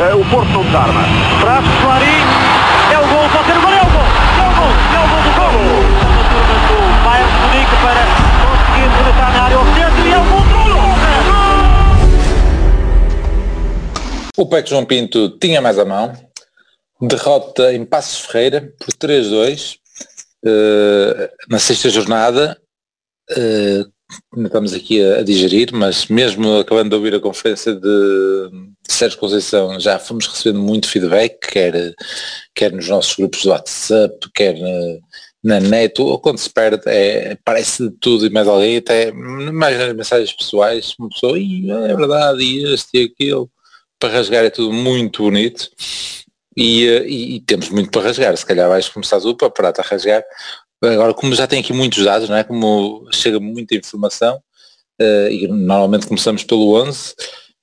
uh, o Porto não desarma. Traz Clarim, é o gol, pode ser o gol, é o gol, é o gol, é o gol do gol. A turma do Bayern Munique para conseguir rematar na área ao centro e é o gol O PEC João Pinto tinha mais a mão, derrota em Passos Ferreira por 3-2 uh, na sexta jornada. Uh, estamos aqui a, a, digerir, mas mesmo acabando de ouvir a conferência de, de Sérgio Conceição, já fomos recebendo muito feedback, quer, quer nos nossos grupos do WhatsApp, quer na, net, ou quando se perde, é, parece de tudo e mais alguém, até mais nas mensagens pessoais, uma pessoa, é verdade, e este e aquilo, para rasgar é tudo muito bonito. E, eh, e, e, temos muito para rasgar, se calhar vais começar tu para parar a rasgar, Agora, como já tem aqui muitos dados, não é? como chega muita informação, uh, e normalmente começamos pelo 11, uh,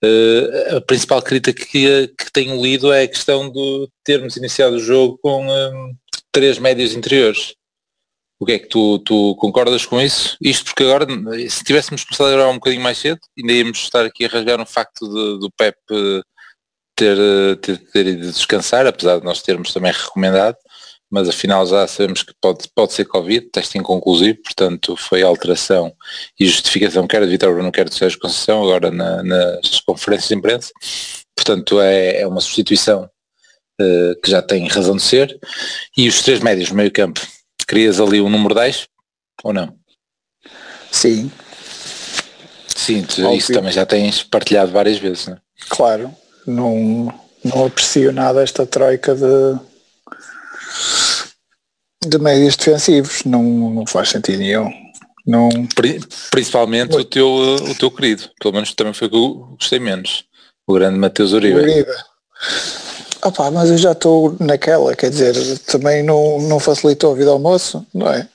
eh, a principal crítica que, que tenho lido é a questão de termos iniciado o jogo com um, três médios interiores. O que é que tu, tu concordas com isso? Isto porque agora, se tivéssemos começado a gravar um bocadinho mais cedo, ainda íamos estar aqui a rasgar um facto de, do PEP ter, ter, ter ido descansar, apesar de nós termos também recomendado, mas afinal já sabemos que pode, pode ser Covid, teste inconclusivo, portanto foi alteração e justificação quer de Vitor Bruno, quer de Sérgio Conceição, agora na, nas conferências de imprensa, portanto é, é uma substituição uh, que já tem razão de ser, e os três médios meio campo, querias ali o número 10 ou não? Sim. Sim, tu, isso também já tens partilhado várias vezes, não é? Claro, não, não aprecio nada esta troika de de médios defensivos, não, não faz sentido nenhum. Não... Principalmente o teu, o teu querido, pelo menos também foi que eu gostei menos, o grande Mateus Uribe. Uribe. Opa, mas eu já estou naquela, quer dizer, também não, não facilitou a vida ao moço, não é?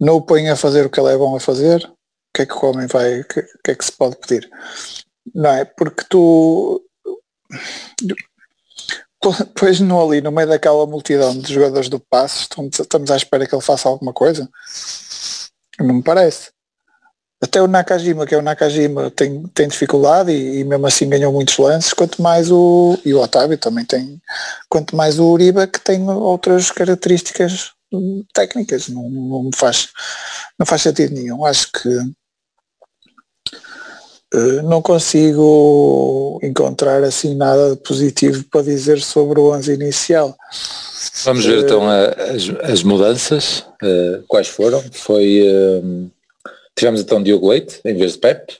Não o põe a fazer o que ele é bom a fazer, o que é que o homem vai, o que, que é que se pode pedir? Não é? Porque tu depois no ali, no meio daquela multidão de jogadores do passe, estamos à espera que ele faça alguma coisa? Não me parece. Até o Nakajima, que é o Nakajima, tem, tem dificuldade e, e, mesmo assim ganhou muitos lances, quanto mais o. E o Otávio também tem. Quanto mais o Uribe que tem outras características técnicas. Não, não faz, não faz sentido nenhum. Acho que não consigo encontrar assim nada positivo para dizer sobre o 11 inicial. Vamos ver então as, as mudanças, uh, quais foram. Foi, tivemos então Diogo Leite em vez de Pep,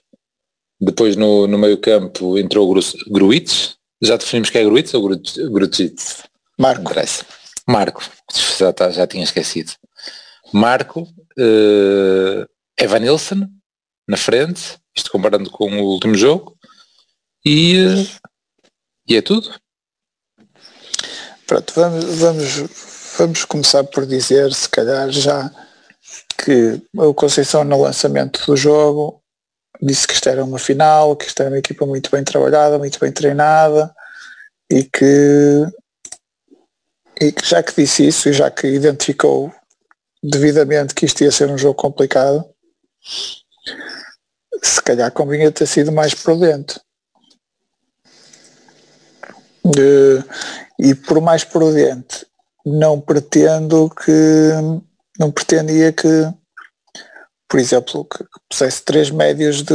depois no, no meio campo entrou Gruitz, já definimos que é Gruitz ou Gruitz? Marco. Marco, já, tá, já tinha esquecido. Marco, uh, Evanilson na frente, isto comparando com o último jogo. E, e é tudo. Pronto, vamos, vamos, vamos começar por dizer, se calhar já, que o Conceição no lançamento do jogo disse que isto era uma final, que isto era uma equipa muito bem trabalhada, muito bem treinada e que, e que já que disse isso e já que identificou devidamente que isto ia ser um jogo complicado, se calhar convinha ter sido mais prudente. Uh, e por mais prudente, não pretendo que não pretendia que, por exemplo, que pusesse três médios de,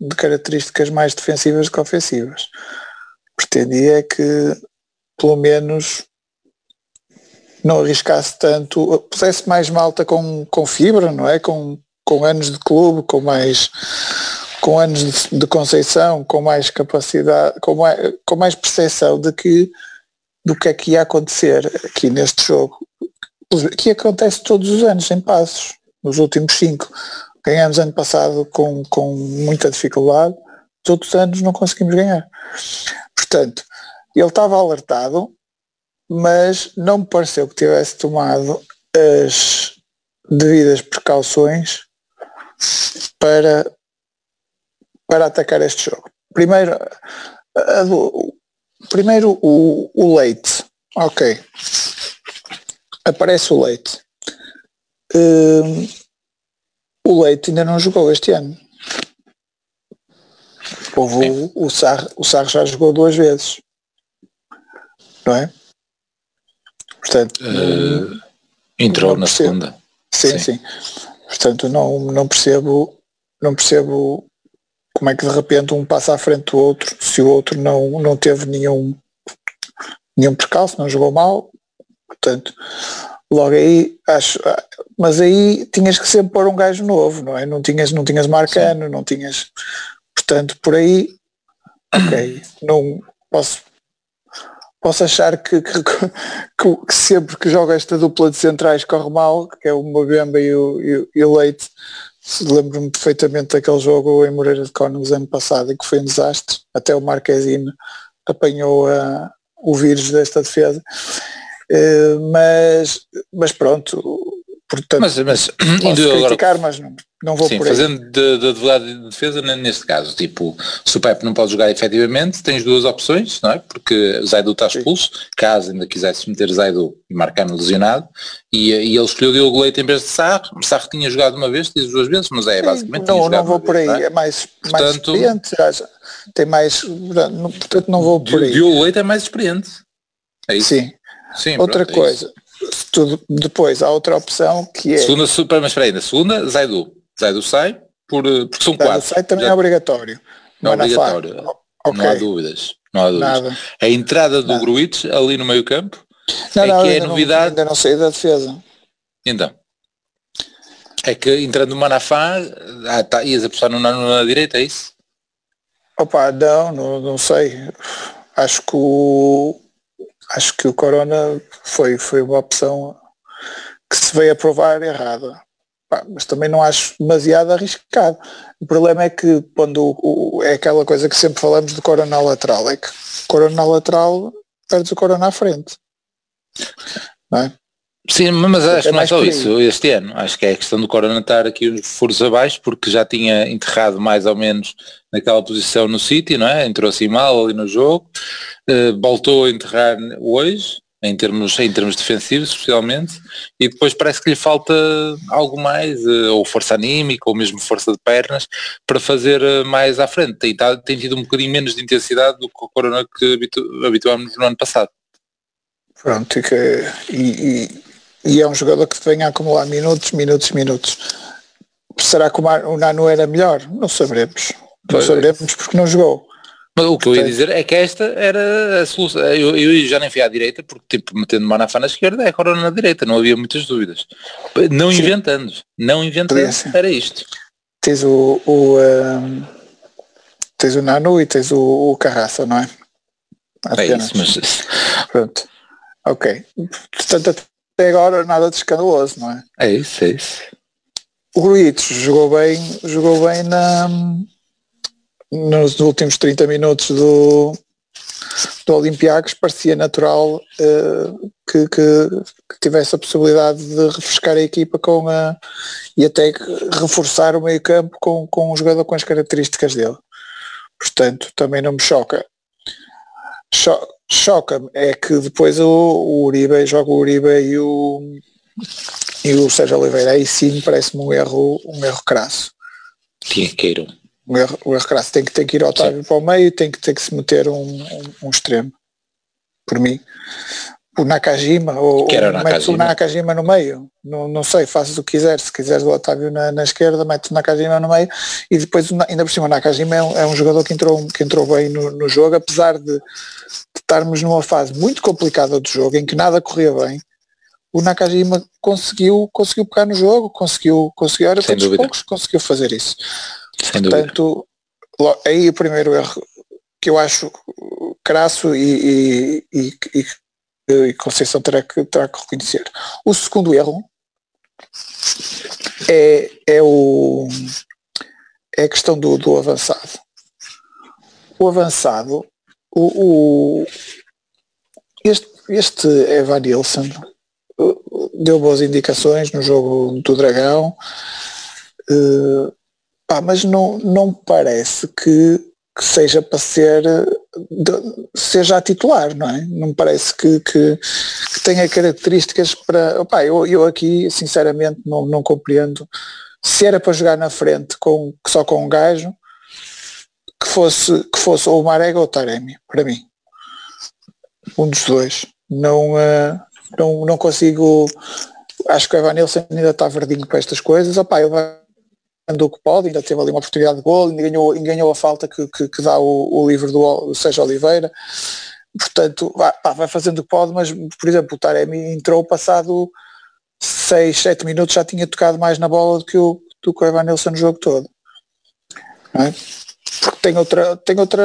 de características mais defensivas do que ofensivas. Pretendia que pelo menos não arriscasse tanto, pusesse mais malta com, com fibra, não é? Com, com anos de clube, com mais com anos de, de conceição, com mais capacidade, com mais, com mais percepção de que do que é que ia acontecer aqui neste jogo, que acontece todos os anos em passos, nos últimos cinco. Ganhamos ano passado com, com muita dificuldade, os anos não conseguimos ganhar. Portanto, ele estava alertado, mas não me pareceu que tivesse tomado as devidas precauções para, para atacar este jogo. Primeiro, primeiro o, o leite. Ok. Aparece o leite. Um, o leite ainda não jogou este ano. Houve o, o, o Sarro já jogou duas vezes. Não é? Portanto, uh, entrou na segunda. Sim, sim, sim. Portanto, não, não percebo, não percebo como é que de repente um passa à frente do outro se o outro não, não teve nenhum, nenhum percalço, não jogou mal. Portanto, logo aí acho, mas aí tinhas que sempre pôr um gajo novo, não é? Não tinhas, não tinhas Marcano, Sim. não tinhas, portanto, por aí, ok, não posso, posso achar que, que, que, que sempre que joga esta dupla de centrais corre mal, que é o Mbemba e o, e, e o Leite, lembro-me perfeitamente daquele jogo em Moreira de Cónegos ano passado e que foi um desastre, até o Marquezine apanhou uh, o vírus desta defesa. Eh, mas, mas pronto, portanto, mas, mas posso criticar, agora, mas não, não vou sim, por aí. Fazendo de, de advogado de defesa neste caso, tipo, se o Pepe não pode jogar efetivamente, tens duas opções, não é? Porque Zaidu está expulso, sim. caso ainda quisesse meter Zaidu e marcar-me lesionado, e, e ele escolheu Diogo Leite em vez de Sarro, Sarro tinha jogado uma vez, diz duas vezes, mas é basicamente Não, não vou por aí, é? é? mais, portanto, mais experiente, tem mais, portanto não vou por aí. Diogo Leite é mais experiente. É isso? Sim, Sim, outra pronto, é coisa, é tudo, depois há outra opção que é. Segunda, super, mas espera aí, na segunda, Zaidu. Zaidu sai por, eh, porque são Zaidu quatro. sai também Já, é obrigatório. Não é obrigatório. Okay. Não há dúvidas. Não há dúvidas. Nada. A entrada do Gruitch ali no meio campo não, é não, que é a novidade. Ainda não saí da defesa. Então. É que entrando o Manafá, ah, tá, ias apostar no Nano na direita, é isso? Opa, não, não, não sei. Acho que o, acho que o Corona foi, foi uma opção que se veio a provar errada. mas também não acho demasiado arriscado. O problema é que quando o, o, é aquela coisa que sempre falamos do Corona lateral, é que Corona lateral perdes o Corona à frente. Não é? Sim, mas acho que é não é só isso este ano. Acho que é a questão do Corona estar aqui uns furos abaixo, porque já tinha enterrado mais ou menos naquela posição no City, não é? Entrou assim mal ali no jogo, uh, voltou a enterrar hoje, em termos, em termos defensivos especialmente, e depois parece que lhe falta algo mais, uh, ou força anímica, ou mesmo força de pernas, para fazer uh, mais à frente. Tem, tá, tem tido um bocadinho menos de intensidade do que o Corona que habitu, habituámos no ano passado. Pronto, e, que, e, e é um jogador que vem a acumular minutos, minutos, minutos. Será que o Nano era melhor? Não saberemos. Não saberemos porque não jogou. Mas o que eu ia dizer é que esta era a solução. Eu, eu já nem fui à direita, porque tipo, metendo Manafá na esquerda é a Corona na direita, não havia muitas dúvidas. Não Sim. inventando, não inventando, era isto. Tens o, o um, tens o Nano e tens o, o Carraça, não é? Apenas. É isso, mas... Pronto. Ok. Portanto, até agora nada de escandaloso, não é? É isso, é isso. O Gruitos jogou bem, jogou bem na, nos últimos 30 minutos do, do Olympiacos, parecia natural uh, que, que, que, tivesse a possibilidade de refrescar a equipa com a, e até reforçar o meio campo com, com um jogador com as características dele. Portanto, também não me choca. Cho choca-me é que depois o, o Uribe joga o Uribe e o e o Sérgio Oliveira aí sim parece-me um erro um erro crasso. Tinha que ir um. Erro, um erro crasso. Tem que ter que ir ao Otávio para o meio tem que ter que se meter um, um, um extremo. Por mim o Nakajima ou, que era o Nakajima. o Nakajima. No meio. Não, não sei, fazes o que quiseres se quiseres o Otávio na, na esquerda metes o Nakajima no meio. E depois ainda por cima o Nakajima é um, é um jogador que entrou, que entrou bem no, no jogo apesar de, de, estarmos numa fase muito complicada do jogo em que nada corria bem. O Nakajima conseguiu conseguiu pegar no jogo conseguiu, conseguiu. Era Sem poucos, conseguiu fazer isso. Sem portanto dúvida. aí o primeiro erro que eu acho crasso e, e, e, e e Conceição terá que, terá que reconhecer. O segundo erro é, é, o, é a questão do, do avançado. O avançado, o, o este, este Evan Nilsson uh, deu boas indicações no jogo do Dragão, uh, pá, mas não, não parece que que seja para ser de, seja a titular, não é? Não me parece que, que, que tenha características para. Opa, eu, eu aqui sinceramente não, não compreendo se era para jogar na frente com, só com um gajo, que fosse, que fosse ou o Marega ou o Taremi, para mim. Um dos dois. Não, uh, não, não consigo. Acho que o Evan Nilsson ainda está verdinho para estas coisas. Opa, ele vai andou que pode, ainda teve ali uma oportunidade de gol, ainda ganhou, ainda ganhou a falta que, que, que dá o, o livro do, Sérgio Oliveira. Portanto, vai, pá, vai fazendo o que pode, mas, por exemplo, o Taremi entrou passado 6, 7 minutos, já tinha tocado mais na bola do que o, do que o Evan Nilsson no jogo todo. É? Porque tem, outra, tem outra,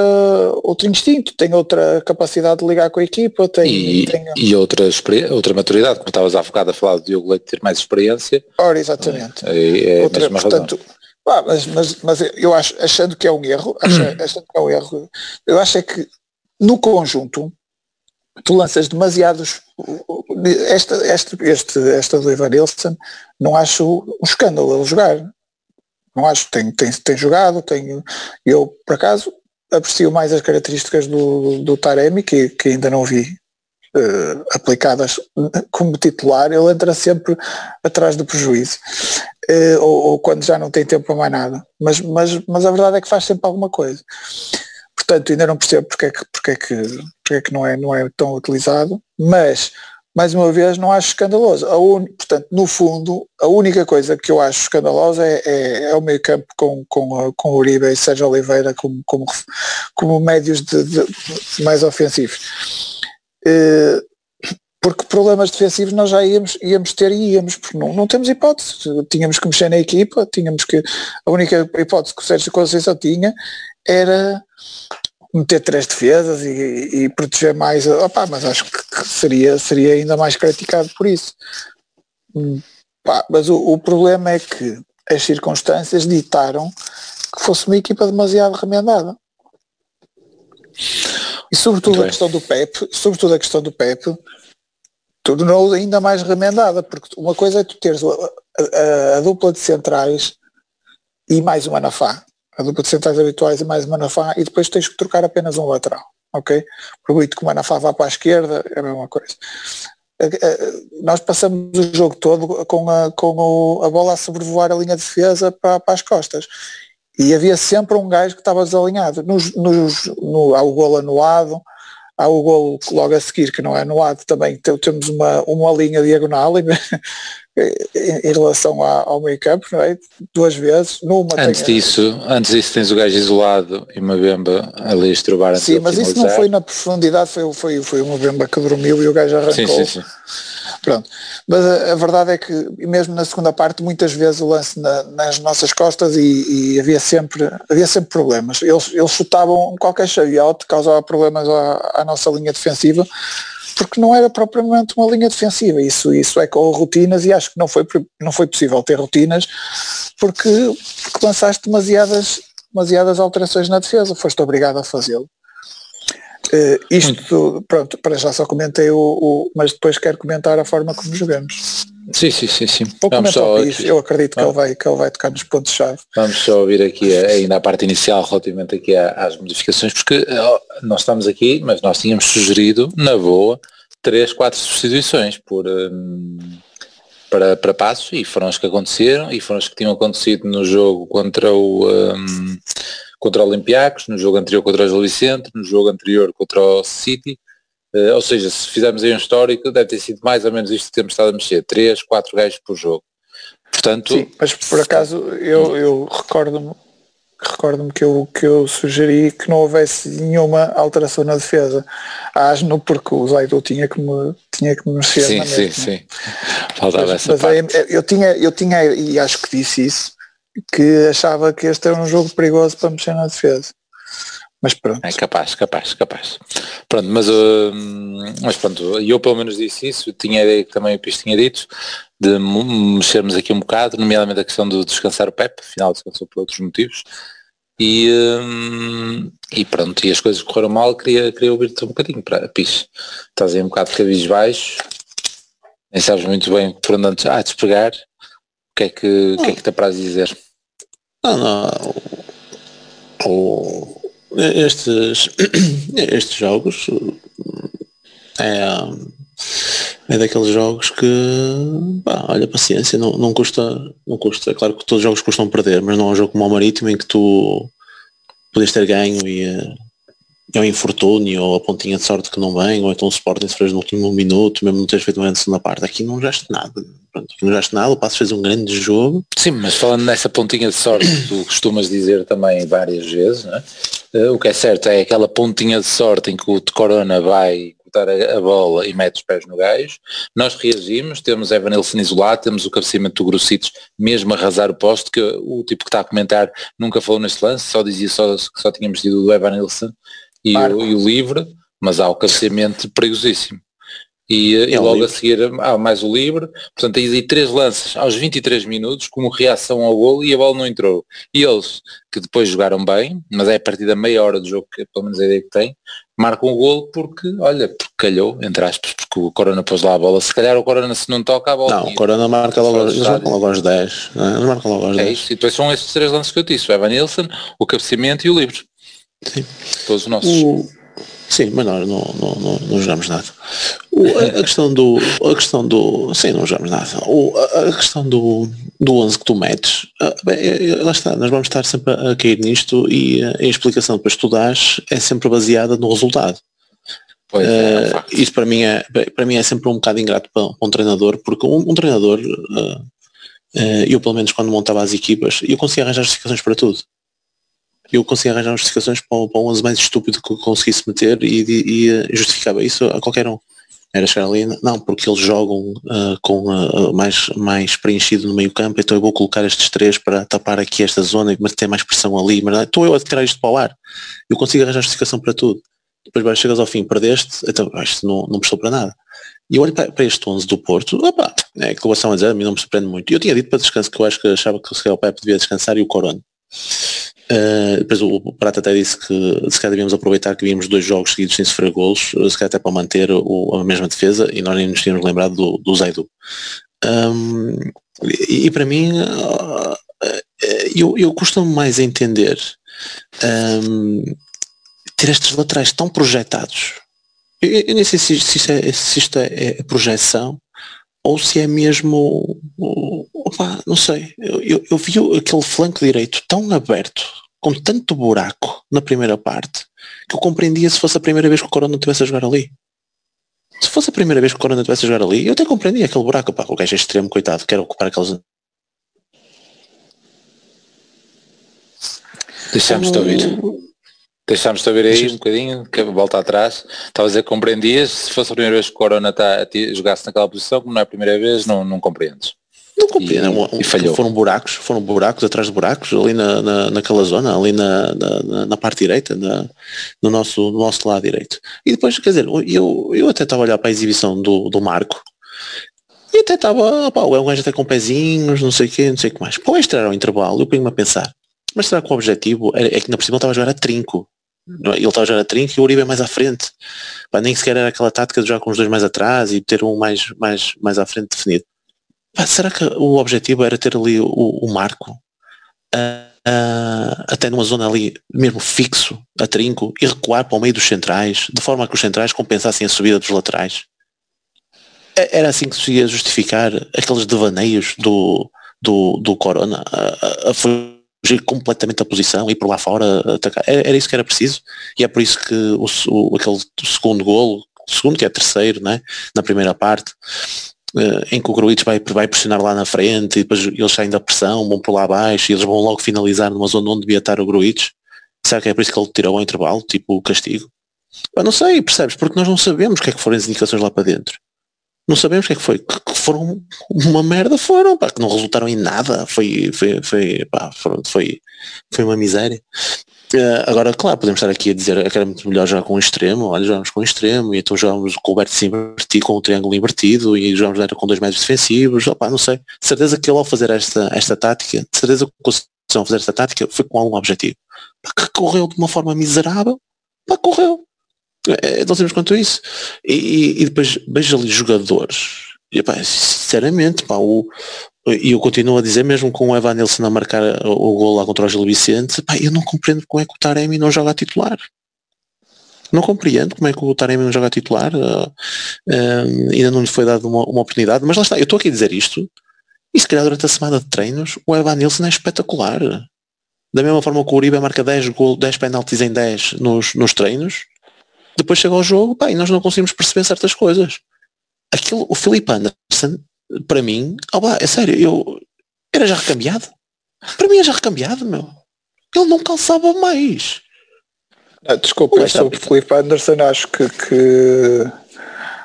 outro instinto, tem outra capacidade de ligar com a equipa. Tem, e, tem... e outra, outra maturidade, como estavas há bocado a falar do Diogo Leite ter mais experiência. Ora, exatamente. É, é outra, portanto, mas, mas, mas eu acho, achando que é um erro, achando, achando que é um erro, eu acho é que no conjunto tu lanças demasiados esta, esta, este, esta do Ivan Nilsson não acho um escândalo ele jogar não acho, tem, tem, tem jogado, tem, eu por acaso aprecio mais as características do, do Taremi, que, que ainda não vi uh, aplicadas como titular, ele entra sempre atrás do prejuízo, uh, ou, ou, quando já não tem tempo para mais nada, mas, mas, mas a verdade é que faz sempre alguma coisa. Portanto, ainda não percebo porque é que, porque é que, porque é que não, é, não é tão utilizado, mas mais uma vez, não acho escandaloso. Un... Portanto, no fundo, a única coisa que eu acho escandalosa é, é, é o meio campo com, com, com Uribe e Sérgio Oliveira como, como, como médios de, de, mais ofensivos. Uh, porque problemas defensivos nós já íamos, íamos ter e íamos, porque não, não temos hipótese. Tínhamos que mexer na equipa, tínhamos que. A única hipótese que o Sérgio Conceição tinha era meter três defesas e, e proteger mais, opa, mas acho que seria, seria ainda mais criticado por isso. Hum, mas o, o, problema é que as circunstâncias ditaram que fosse uma equipa demasiado remendada. E sobretudo a questão do Pep, sobretudo a questão do Pep, tornou ainda mais remendada, porque uma coisa é tu teres a, a, a dupla de centrais e mais uma Nafá a dupla de centrais habituais e mais Manafá e depois tens que trocar apenas um lateral, ok? Por muito que o Manafá vá para a esquerda, é a mesma coisa. Nós passamos o jogo todo com a, com o, a bola a sobrevoar a linha de defesa para, para as costas. E havia sempre um gajo que estava desalinhado. Nos, nos, no, há o golo anulado, há o golo logo a seguir, que não é anulado também, temos uma, uma linha diagonal em relação ao meio campo, não é? Duas vezes, numa Antes tem... disso, antes disso tens o gajo isolado e uma bemba ali a estrobar Sim, mas isso não foi na profundidade, foi, foi, foi uma bemba que dormiu e o gajo arrancou. Sim, sim, sim. Pronto. Mas a, a, verdade é que mesmo na segunda parte muitas vezes o lance na, nas nossas costas e, e, havia sempre havia sempre problemas. Eles, eles chutavam qualquer chaveote, causava problemas à, à nossa linha defensiva porque não era propriamente uma linha defensiva. Isso, isso é com rotinas e acho que não foi, não foi possível ter rotinas porque, porque lançaste demasiadas, demasiadas alterações na defesa, foste obrigado a fazê-lo. Uh, isto, pronto, para já só comentei o, o, mas depois quero comentar a forma como jogamos. Sim, sim, sim, sim. Vou Vamos só eu acredito que, ele vai, que ele vai tocar nos pontos-chave. Vamos só ouvir aqui ainda a parte inicial relativamente aqui às modificações, porque nós estamos aqui, mas nós tínhamos sugerido, na boa, três, quatro substituições por, um, para, para passos e foram as que aconteceram e foram as que tinham acontecido no jogo contra o um, contra o Olympiacos, no jogo anterior contra o Gil Vicente, no jogo anterior contra o City, uh, ou seja, se fizermos aí um histórico, deve ter sido mais ou menos isto que temos estado a mexer, três, quatro gajos por jogo. Portanto, Sim, mas por acaso eu, eu recordo-me recordo-me que eu, que eu sugeri que não houvesse nenhuma alteração na defesa. Asno porque o Zaidu tinha que me, tinha que me mexer sim, na Sim, sim, Faltava mas, essa mas parte. Eu, tinha, eu tinha, e acho que disse isso, que achava que este era um jogo perigoso para mexer na defesa. Mas pronto. É capaz, capaz, capaz. Pronto, mas, uh, mas pronto, eu pelo menos disse isso, tinha a ideia que também o Pis tinha dito, de mexermos aqui um bocado, nomeadamente a questão de descansar o Pep, afinal descansou por outros motivos. E, um, e pronto, e as coisas correram mal, queria, queria ouvir-te um bocadinho para Pis. Estás aí um bocado de cabis baixo, nem sabes muito bem por onde antes ah, despegar. O que é que, o que, é que te apraz dizer? Não, não. O, estes, estes jogos é, é daqueles jogos que pá, olha paciência não, não custa não custa é claro que todos os jogos custam perder mas não é um jogo como o marítimo em que tu podias ter ganho e é um infortúnio ou a pontinha de sorte que não vem, ou então o Sporting se fez no último minuto, mesmo não teres feito uma segunda parte. Aqui não gaste nada. Pronto, aqui não gaste nada, o Passo fez um grande jogo. Sim, mas falando nessa pontinha de sorte que tu costumas dizer também várias vezes, é? uh, o que é certo é aquela pontinha de sorte em que o Corona vai cortar a, a, bola e mete os pés no gajo. Nós reagimos, temos Evan Nilsson isolado, temos o cabeceamento do Grossitos mesmo a arrasar o posto, que o tipo que está a comentar nunca falou neste lance, só dizia só, que só tínhamos tido do Evan e o, e o, livre, mas há o cabeceamento perigosíssimo. E, é e logo livre. a seguir há mais o livre, portanto aí, três lances aos 23 minutos como reação ao golo e a bola não entrou. E eles, que depois jogaram bem, mas é a partir da meia hora do jogo, que pelo menos a ideia que tem, marcam o golo porque, olha, porque calhou, entre aspas, porque o Corona pôs lá a bola. Se calhar o Corona se não toca a bola. Não, o Corona marca logo, eles marcam logo aos 10. Não, é? eles marcam logo aos é 10. Isso, e depois são esses três lances que eu disse, o Evan Nilsson, o cabeceamento e o livre. Sim. Todos os nossos. O... Sim, mas não, não, não, não jogamos nada. O, a, a, questão do. A questão do. Sim, não jogamos nada. O, a, a questão do, do 11 que tu metes, bem, é, é, lá está, nós vamos estar sempre a, cair nisto e a, explicação tu dás é sempre baseada no resultado. Pois é, uh, isso para mim é para mim é sempre um bocado ingrato para, para um treinador porque um, um treinador uh, uh, eu pelo menos quando montava as equipas eu conseguia arranjar justificações para tudo eu conseguia arranjar justificações para, para um 11 mais estúpido que eu conseguisse meter e, e, e, justificava isso a qualquer um era chegar ali, não, porque eles jogam com mais, mais preenchido no meio campo, então eu vou colocar estes três para tapar aqui esta zona, mas ter mais pressão ali, mas estou eu a tirar isto para o ar. Eu consigo arranjar justificação para tudo depois vais, chegas ao fim, perdeste, então isto não, não prestou para nada. E eu olho para, para este 11 do Porto, opa, é que a dizer, a mim não me surpreende muito. E eu tinha dito para descanso que eu acho que achava que o Pepe devia descansar e o Corona. Uh, depois o, o Prata até disse que se calhar devíamos aproveitar que vimos dois jogos seguidos sem sofrer golos, se calhar até para manter o, a mesma defesa e nós nem nos tínhamos lembrado do, do Zaidu. Um, e, e, para mim uh, eu, eu costumo mais entender um, ter estes laterais tão projetados. Eu, eu nem sei se, se, isto, é, se isto é, é, projeção ou se é mesmo. Opa, não sei. Eu, eu, vi aquele flanco direito tão aberto, com tanto buraco na primeira parte, que eu compreendia se fosse a primeira vez que o Corona estivesse a jogar ali. Se fosse a primeira vez que o Corona estivesse a jogar ali, eu até compreendia aquele buraco. Pá, o gajo é extremo, coitado, quer ocupar aqueles. Deixamos-te ouvir. Deixámos saber aí um bocadinho, que volta atrás. Estava a compreendias, se fosse a primeira vez que o Corona tá, jogasse naquela posição, como não é a primeira vez, não, não compreendes. Não compreendo. E, e, falhou. Foram buracos, foram buracos atrás de buracos, ali na, na, naquela zona, ali na, na, na parte direita, na, no, nosso, no nosso lado direito. E depois, quer dizer, eu, eu até estava a olhar para a exibição do, do Marco e até estava, pá, o gajo até com pezinhos, não sei o quê, não sei o que mais. Para extra ao intervalo, eu ponho-me a pensar, mas será que o objetivo é, é que na por estava a jogar a trinco? Ele estava já a trinco e o Uribe é mais à frente. Pá, nem sequer era aquela tática de jogar com os dois mais atrás e ter um mais, mais, mais à frente definido. Pá, será que o objetivo era ter ali o, o Marco uh, uh, até numa zona ali mesmo fixo, a trinco, e recuar para o meio dos centrais, de forma que os centrais compensassem a subida dos laterais? É, era assim que se ia justificar aqueles devaneios do, do, do Corona a, a, a fugir completamente a posição, ir por lá fora, atacar. Era, isso que era preciso e é por isso que o, o aquele segundo golo, segundo que é terceiro, né, na primeira parte, uh, em que o Gruitch vai, vai pressionar lá na frente e depois eles saem da pressão, vão por lá abaixo e eles vão logo finalizar numa zona onde devia estar o Gruitch. Será que é por isso que ele tirou ao intervalo, tipo o castigo? Eu não sei, percebes? Porque nós não sabemos o que é que foram as indicações lá para dentro não sabemos o que é que foi. Foram uma merda foram, pá, que não resultaram em nada. Foi, foi, foi, pá, foi, foi uma miséria. Uh, agora, claro, podemos estar aqui a dizer que era muito melhor jogar com o extremo, olha, jogamos com o extremo, e então jogamos com o vértice invertido, com o triângulo invertido, e jogamos era com dois médios defensivos, opá, não sei. De certeza que ele ao fazer esta, esta tática, de certeza que conseguiu fazer esta tática foi com algum objetivo. Pá, que correu de uma forma miserável, pá, correu. É, não temos quanto a isso. E, e depois vejo ali jogadores. E, pá, sinceramente, pá, o, e eu continuo a dizer, mesmo com o Evan Nilsson a marcar o, gol lá contra o Gil Vicente, pá, eu não compreendo como é que o Taremi não joga a titular. Não compreendo como é que o Taremi não joga a titular. Uh, uh, ainda não lhe foi dado uma, uma, oportunidade, mas lá está, eu estou aqui a dizer isto, e se calhar durante a semana de treinos o Evan Nilsson é espetacular. Da mesma forma que o Uribe marca 10, gol, 10 penaltis em 10 nos, nos treinos, depois chega ao jogo pá, e nós não conseguimos perceber certas coisas. Aquilo, o Felipe Anderson, para mim, pá, é sério, eu era já recambiado. Para mim é já recambiado, meu. Ele não calçava mais. Não, desculpa, sobre o Felipe Anderson acho que, que...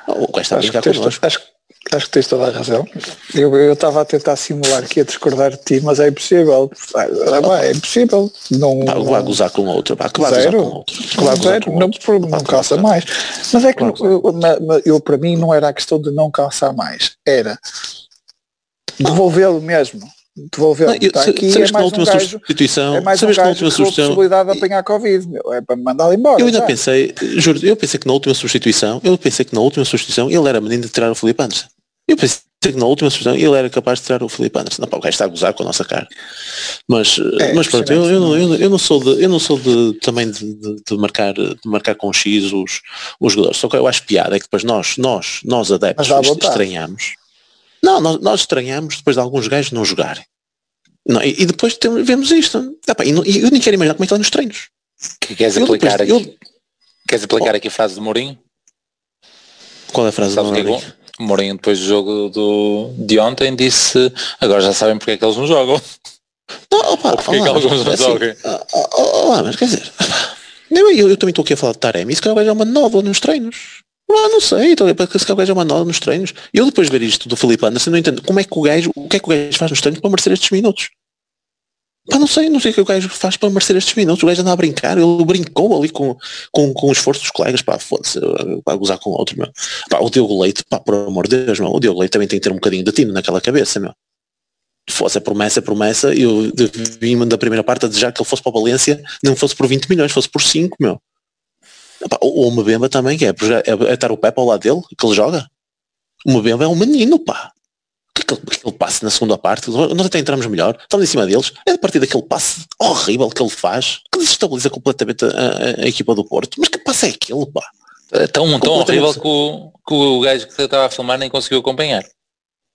Oh, acho, que tens, acho, Acho que tens toda a razão. Eu estava a tentar simular que ia discordar de ti, mas é impossível. Ah, é impossível. Não, pá, vai gozar com outro. Pá, que zero. Com outro. Claro, zero. Não, não, não calça mais. Mas é que eu, eu, eu, para mim não era a questão de não calçar mais. Era devolvê-lo mesmo. Devolvê-lo. Está aqui, sabes é que na última um gajo, substituição, é mais sabes um gajo que na última substituição, possibilidade de apanhar Covid. Meu, é para mandar embora. Eu ainda sabe? pensei, juro, eu pensei que na última substituição, eu pensei que na última substituição ele era menino de tirar o Felipe Anderson. Eu pensei que na última sessão ele era capaz de tirar o Felipe Anderson. Não, pá, o gajo está a gozar com a nossa cara. Mas, é, mas pronto, eu, eu, eu, eu, não sou de, eu não sou de, também de, de, de, marcar, de marcar com X os, os jogadores. Só que eu acho piada é que depois nós, nós, nós adeptos estranhamos. Não, nós, nós estranhamos depois de alguns gajos não jogarem. Não, e, e, depois temos, vemos isto. Ah, e, não, e eu nem quero imaginar como é que está nos treinos. Que queres aplicar depois, aqui? Queres aplicar oh. aqui a frase de Mourinho? Qual é a frase Sabes do Mourinho? Mourinho depois do jogo do, de ontem disse agora já sabem porque é que eles não jogam. Não, opa, porque olá, é que alguns não assim, jogam. Olá, mas quer dizer, eu, eu, eu também estou aqui a falar de Taremi, isso que é uma nova nos treinos. Ah, não sei, então, se que o gajo é uma nova nos treinos. Eu depois de ver isto do Felipe Anderson não entendo como é que o gajo, o que é que o gajo faz nos treinos para merecer estes minutos. Pá, não sei, não sei o que o gajo faz para merecer estes minutos. O gajo anda a brincar, ele brincou ali com, com, com o esforço dos colegas, pá, foda-se, vai gozar com outro, meu. Pá, o Diogo Leite, pá, por amor de Deus, meu, o Diogo Leite também tem que ter um bocadinho de tino naquela cabeça, meu. Fosse a promessa, é promessa, eu vim da primeira parte a desejar que ele fosse para a Valência, não fosse por 20 milhões, fosse por 5, meu. O, Mbemba também, que é, é, é estar o Pepe ao lado dele, que ele joga. O Mbemba é um menino, pá aquele, aquele passe na segunda parte, nós até entramos melhor, estamos em cima deles, é a partir daquele passe horrível que ele faz, que desestabiliza completamente a, a, a equipa do Porto. Mas que passe é aquele, pá? É tão, tão horrível que o, que o gajo que estava a filmar nem conseguiu acompanhar.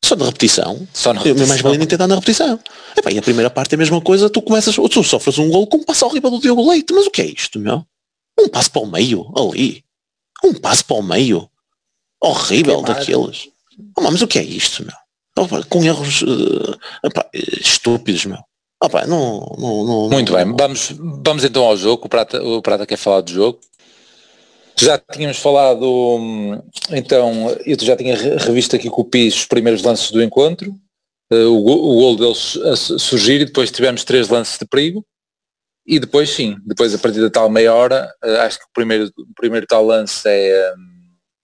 Só na repetição. Só na repetição. Mais valia nem dado na repetição. Epá, e a primeira parte é a mesma coisa, tu começas, tu sofres um gol com um passo horrível do Diogo Leite, mas o que é isto, meu? Um passo para o meio, ali. Um passo para o meio. Horrível daqueles. Oh, mas o que é isto, meu? opa, com erros uh, opa, estúpidos, meu. Opa, não, não, não, Muito bem, vamos, vamos então ao jogo. O Prata, o Prata quer falar do jogo. Já tínhamos falado, então, eu já tinha revisto aqui com o PIS os primeiros lances do encontro, uh, o, gol deles a surgir e depois tivemos três lances de perigo e depois sim, depois a partir da tal meia hora, uh, acho que o primeiro, o primeiro tal lance é,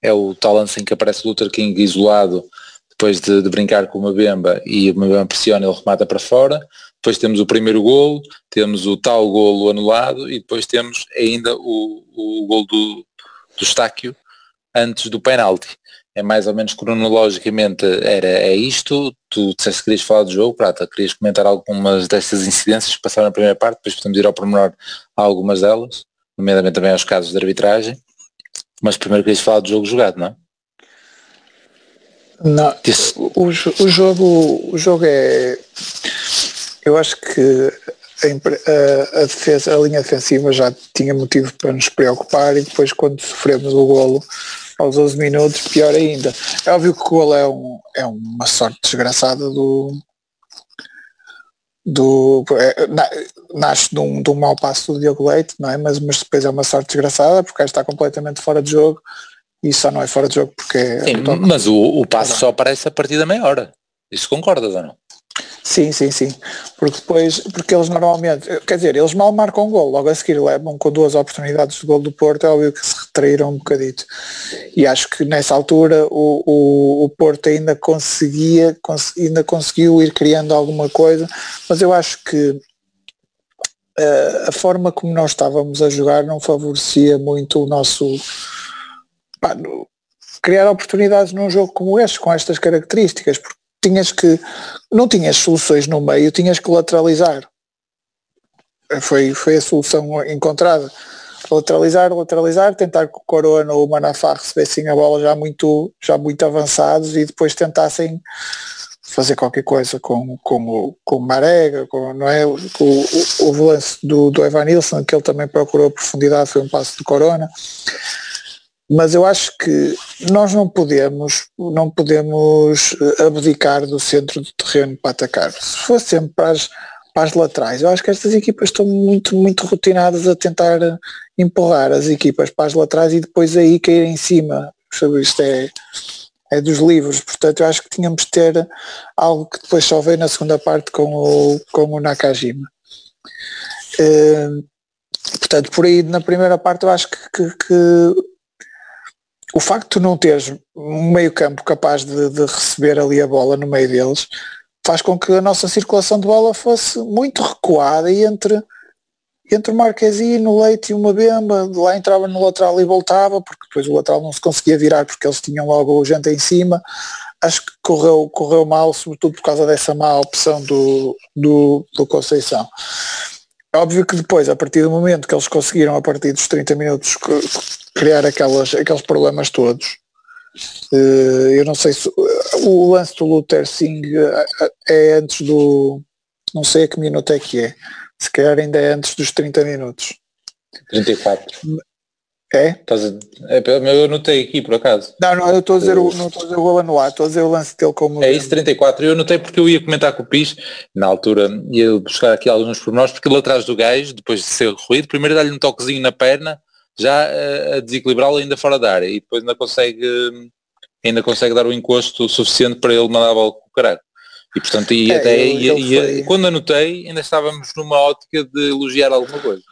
é o tal lance em que aparece o Luther King isolado depois de, de, brincar com uma bemba e uma bemba pressiona, ele remata para fora. Depois temos o primeiro golo, temos o tal golo anulado e depois temos ainda o, o golo do, do Estáquio antes do penalti. É mais ou menos cronologicamente era é isto. Tu disseste que querias falar do jogo, Prata, querias comentar algumas destas incidências que passaram na primeira parte, depois podemos ir ao pormenor a algumas delas, nomeadamente também aos casos de arbitragem. Mas primeiro querias falar do jogo jogado, não é? Não, o, o, jogo, o jogo é. Eu acho que a, a, defesa, a linha defensiva já tinha motivo para nos preocupar e depois quando sofremos o golo aos 11 minutos, pior ainda. É óbvio que o golo é, um, é uma sorte desgraçada do. do é, na, nasce de um, de um mau passo do Diogo Leite, não é? Mas, mas depois é uma sorte desgraçada porque está completamente fora de jogo e só não é fora de jogo porque é sim, é mas o, o passo só aparece a partir da meia hora. Isso concordas ou não? Sim, sim, sim. Porque depois, porque eles normalmente, quer dizer, eles mal marcam um gol, logo a seguir levam com duas oportunidades de gol do Porto, é óbvio que se retraíram um bocadito. E acho que nessa altura o, o, o Porto ainda conseguia, cons, ainda conseguiu ir criando alguma coisa, mas eu acho que uh, a forma como nós estávamos a jogar não favorecia muito o nosso pá, criar oportunidades num jogo como este, com estas características, porque tinhas que, não tinhas soluções no meio, tinhas que lateralizar. Foi, foi a solução encontrada. Lateralizar, lateralizar, tentar que o Corona ou o Manafá recebessem a bola já muito, já muito avançados e depois tentassem fazer qualquer coisa com, com, o, com o Marega, com, não é? O, o, o lance do, do Evan Nilsson, que ele também procurou profundidade, foi um passo de Corona. Mas eu acho que nós não podemos, não podemos eh, abdicar do centro do terreno para atacar. Se fosse sempre para as, para as laterais, eu acho que estas equipas estão muito, muito rotinadas a tentar empurrar as equipas para as laterais e depois aí cair em cima. Isto é, é dos livros, portanto eu acho que tínhamos de ter algo que depois só veio na segunda parte com o, com o Nakajima. Uh, portanto, por aí na primeira parte eu acho que, que, que o facto de não teres um meio campo capaz de, de, receber ali a bola no meio deles faz com que a nossa circulação de bola fosse muito recuada e entre entre o Marquezine, o Leite e uma Bemba, lá entrava no lateral e voltava, porque depois o lateral não se conseguia virar porque eles tinham logo o gente em cima. Acho que correu, correu mal, sobretudo por causa dessa má opção do, do, do Conceição. Óbvio que depois, a partir do momento que eles conseguiram, a partir dos 30 minutos, criar aquelas, aqueles problemas todos, eh, eu não sei se o lance do Luther Singh eh, é antes do. Não sei a que minuto é que é se calhar ainda é antes dos 30 minutos. 34. É? É, eu anotei aqui por acaso. Não, não, eu estou a dizer o, não estou a dizer o gol anular, estou a dizer o lance dele como. É isso, 34. Eu anotei porque eu ia comentar com o Pis, na altura ia buscar aqui alguns pormenores, porque ele atrás do gajo, depois de ser ruído, primeiro dá-lhe um toquezinho na perna, já a, a desequilibrá-lo ainda fora da área, e depois ainda consegue ainda consegue dar o encosto suficiente para ele mandar a bola com o caralho. E portanto, e é, até e, foi... quando anotei, ainda estávamos numa ótica de elogiar alguma coisa.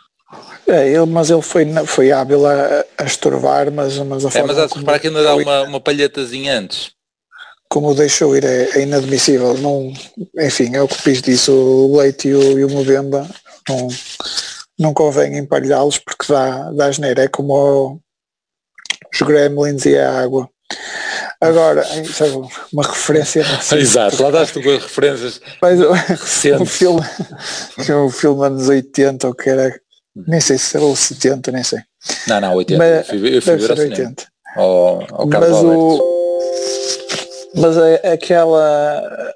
É, ele, mas ele foi, foi hábil a, a estorvar, mas, mas a é, mas há de reparar que ainda dá uma, uma palhetazinha antes. Como o deixou ir é, é, inadmissível. Não, enfim, é o que fiz disso, o Leite e o, e o Movemba não, não convém empalhá-los porque dá, dá asneira. É como o, os gremlins e a água. Agora, sabe, uma referência. Assim, Exato, lá daste com referências. Mas o, um filme, um filme anos 80, ou que era, nem sei se era o 70, nem sei. Não, não, 80. Mas, eu fui, eu fui ver 80. Ao, ao mas o, mas é, aquela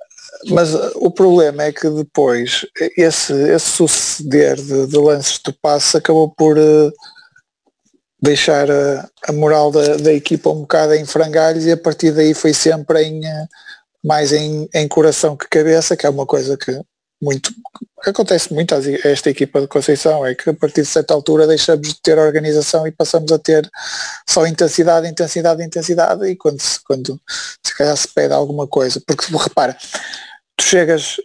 mas o problema é que depois esse, esse suceder de, de lances de passe acabou por uh, deixar a, a moral da, da, equipa um bocado em frangalhos e a partir daí foi sempre em eh, mais em, em coração que cabeça, que é uma coisa que muito acontece muito a esta equipa de Conceição, é que a partir de certa altura deixamos de ter organização e passamos a ter só intensidade, intensidade, intensidade e quando, quando se calhar se pede alguma coisa, porque repara, tu chegas,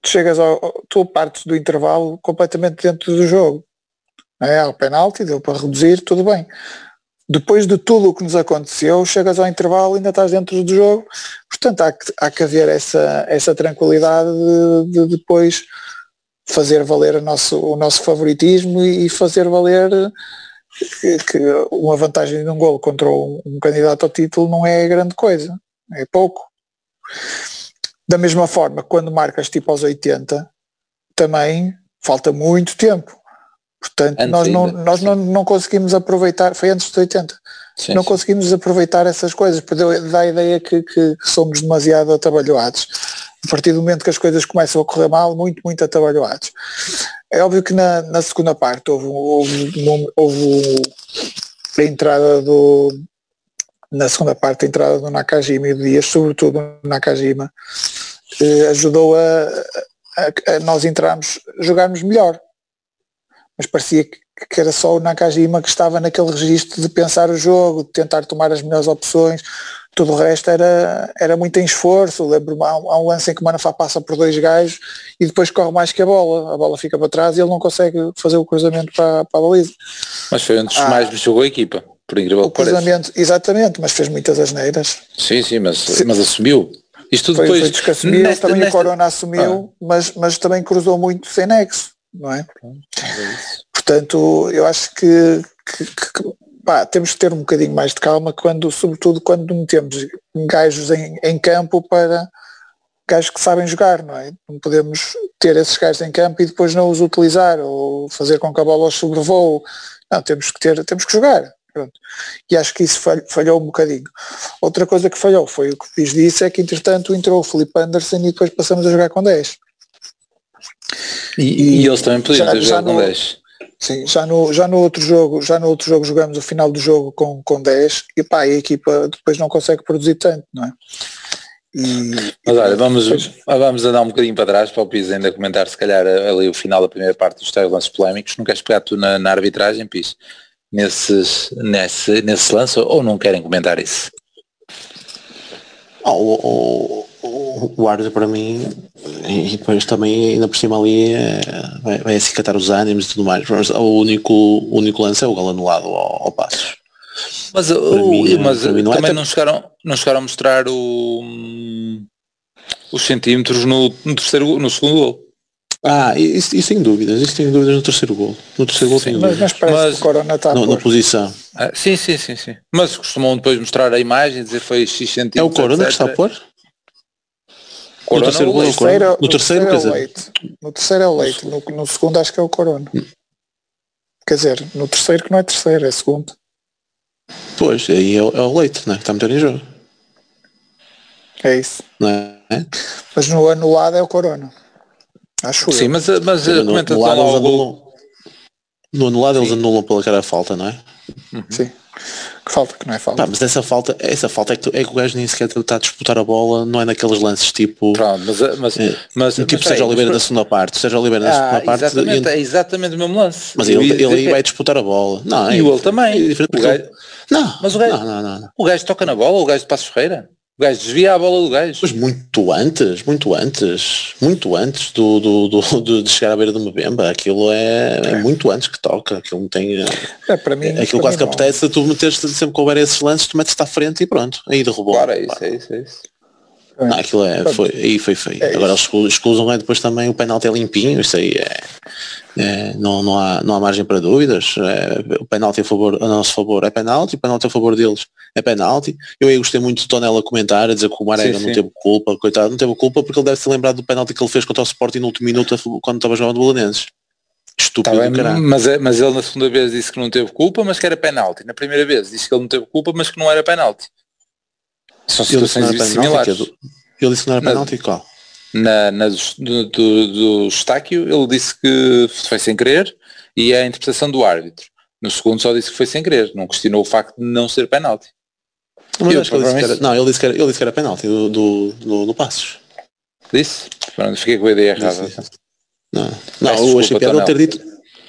tu chegas ao, tu partes do intervalo completamente dentro do jogo é, ao penalti, deu para reduzir, tudo bem. Depois de tudo o que nos aconteceu, chegas ao intervalo e ainda estás dentro do jogo, portanto há que, há que haver essa, essa tranquilidade de, de depois fazer valer o nosso, o nosso favoritismo e fazer valer que, que uma vantagem de um gol contra um, um, candidato ao título não é grande coisa, é pouco. Da mesma forma, quando marcas tipo aos 80, também falta muito tempo. Portanto, antes nós, não, nós não, não conseguimos aproveitar, foi antes de 80, sim, não sim. conseguimos aproveitar essas coisas, porque dá a ideia que, que, somos demasiado atabalhoados. A partir do momento que as coisas começam a correr mal, muito, muito atabalhoados. É óbvio que na, na segunda parte houve, houve, houve a entrada do, na segunda parte a entrada do Nakajima e do Dias, sobretudo no Nakajima, eh, ajudou a, a, a, nós entrarmos, jogarmos melhor mas parecia que, que era só o Nakajima que estava naquele registro de pensar o jogo, de tentar tomar as melhores opções, tudo o resto era, era muito em esforço, lembro-me, há, há, um lance em que o Manafá passa por dois gajos e depois corre mais que a bola, a bola fica para trás e ele não consegue fazer o cruzamento para, para a baliza. Mas foi um dos ah, mais jogou a equipa, por incrível o cruzamento, Exatamente, mas fez muitas asneiras. Sim, sim, mas, sim. mas assumiu. Isto foi, depois... Foi assumiu, nesta, também nesta... o Corona assumiu, ah. mas, mas também cruzou muito sem nexo não é? é Portanto, eu acho que, que, que pá, temos que ter um bocadinho mais de calma quando, sobretudo quando metemos gajos em, em campo para gajos que sabem jogar, não é? Não podemos ter esses gajos em campo e depois não os utilizar ou fazer com que a bola os sobrevoo. Não, temos que ter, temos que jogar. pronto. E acho que isso falhou um bocadinho. Outra coisa que falhou foi o que fiz disso é que entretanto entrou o Felipe Anderson e depois passamos a jogar com 10. E, e, e eles também podiam ter jogado com 10. Sim, já no, já no outro jogo, já no outro jogo jogamos o final do jogo com, com 10 e pá, a equipa depois não consegue produzir tanto, não é? E, Mas olha, vamos, depois... vamos andar um bocadinho para trás para o Pis ainda comentar se calhar ali o final da primeira parte dos tais lances polémicos. Não queres pegar tu na, na arbitragem, Pis? Nesses, nesse, nesse lance ou não querem comentar isso? Oh, o, o, árbitro para mim e depois também ainda por cima ali é, vai, vai acicatar os ânimos e tudo mais. Mas o único, o único lance é o gol anulado ao, ao passo. Mas, o, mim, mas não é também é não, chegaram, não chegaram a mostrar o, os centímetros no, no, terceiro, no segundo gol. Ah, isso, isso sem dúvidas, isso tem dúvidas no terceiro gol. No terceiro gol sim, mas, mas, parece mas, que o Corona está no, na posição. Ah, sim, sim, sim, sim. Mas costumam depois mostrar a imagem e dizer foi X centímetros. É o Corona etc. que está a pôr? Corona no terceiro no, terceiro, no, terceiro, no terceiro é o leite. No terceiro é o leite, no, no segundo acho que é o Corona. Hum. Quer dizer, no terceiro que não é terceiro, é segundo. Pois, aí é, é o leite, né? Que está a meter em jogo. É isso. Não é? Mas no anulado é o Corona. Acho Sim, eu. mas, mas Sim, no, anulado, eles anulam, no anulado eles anulam pela cara a falta, não é? Uhum. Sim. Que falta que não é falta. Pá, mas essa falta, essa falta é que, é que o gajo nem sequer está a disputar a bola, não é naqueles lances tipo. Pronto, mas, mas, é, mas tipo mas, Sérgio Oliveira na segunda parte. Sérgio Oliveira na ah, segunda parte. Exatamente, é exatamente o mesmo lance. Mas ele, ele aí vai disputar a bola. Não, é, e ele também. É o gajo, não, mas o gajo, não, não, não, o gajo toca na bola, o gajo de Passos Ferreira. O gajo desvia a bola do gajo. Mas muito antes, muito antes, muito antes do, do, do, do de chegar à beira do Mbemba. Aquilo é, é, muito antes que toca. Aquilo não tem. É, para mim, aquilo quase que apetece, tu meteres sempre que houver esses lances, tu metes-te à frente e pronto. Aí derrubou. Claro, é isso, é isso, é isso. Não, aquilo é, foi, aí foi feio. É Agora eles escusam é depois também o penalti é limpinho, isso aí é, é, não, não, há, não há margem para dúvidas. É, o penalti a, favor, a nosso favor é penalti, o penalti a favor deles é penalti. Eu aí gostei muito de Tonela comentar, a dizer que o Marega não teve culpa, coitado, não teve culpa porque ele deve ter lembrado do penalti que ele fez contra o Sporting no último minuto quando estava jogando Bolonenses. Estúpido, tá bem, mas, é, mas ele na segunda vez disse que não teve culpa, mas que era penalti. Na primeira vez disse que ele não teve culpa, mas que não era penalti. São situações similares. Ele disse que não era penalti qual? Na, na do, do, do Estáquio ele disse que foi sem querer e é a interpretação do árbitro. No segundo só disse que foi sem querer, não questionou o facto de não ser penalti. Mas eu, acho que ele disse que era, não, ele disse que era, ele disse que era penalti do, do, do, do Passos. Disse? Pronto, fiquei com a ideia errada. Não, não eu achei piada ele ter dito.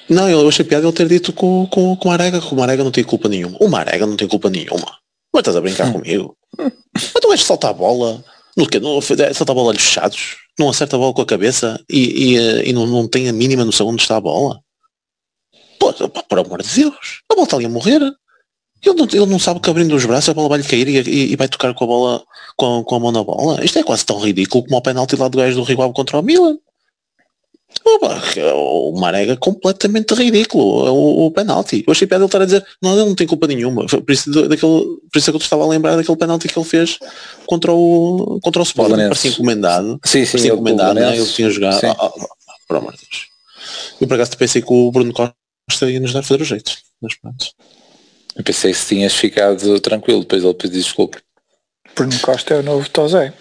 Não, eu achei piada ele ter dito com, com, com o Marega que o Marega não tem culpa nenhuma. O Marega não tem culpa nenhuma. Mas estás a brincar hum. comigo? Mas tu vais saltar a bola no que? Não, a bola olhos fechados, não acerta a bola com a cabeça e, e, eh, e não, não tem a mínima noção onde está a bola. Pô, por amor de Deus, a bola está ali a morrer. Ele não, ele não sabe que abrindo os braços a bola vai-lhe cair e, e, vai tocar com a bola com, com a mão na bola. Isto é quase tão ridículo como o penalti lá do gajo do Ave contra o Milan. O Marega completamente ridículo, o, o penalti. Eu achei piada ele estar a dizer, não, ele não tem culpa nenhuma. Por isso, daquele, por isso é que eu estava a lembrar daquele penalti que ele fez contra o, contra o Sporting, parecia encomendado. Sim, sim, parecia encomendado, né? ele tinha jogado. Ah, ah, ah, por amor de Deus. Eu por acaso pensei que o Bruno Costa ia nos dar fazer o jeito. Mas pronto. Eu pensei que se tinhas ficado tranquilo, depois ele pediu desculpa. Bruno Costa é o novo Tozé.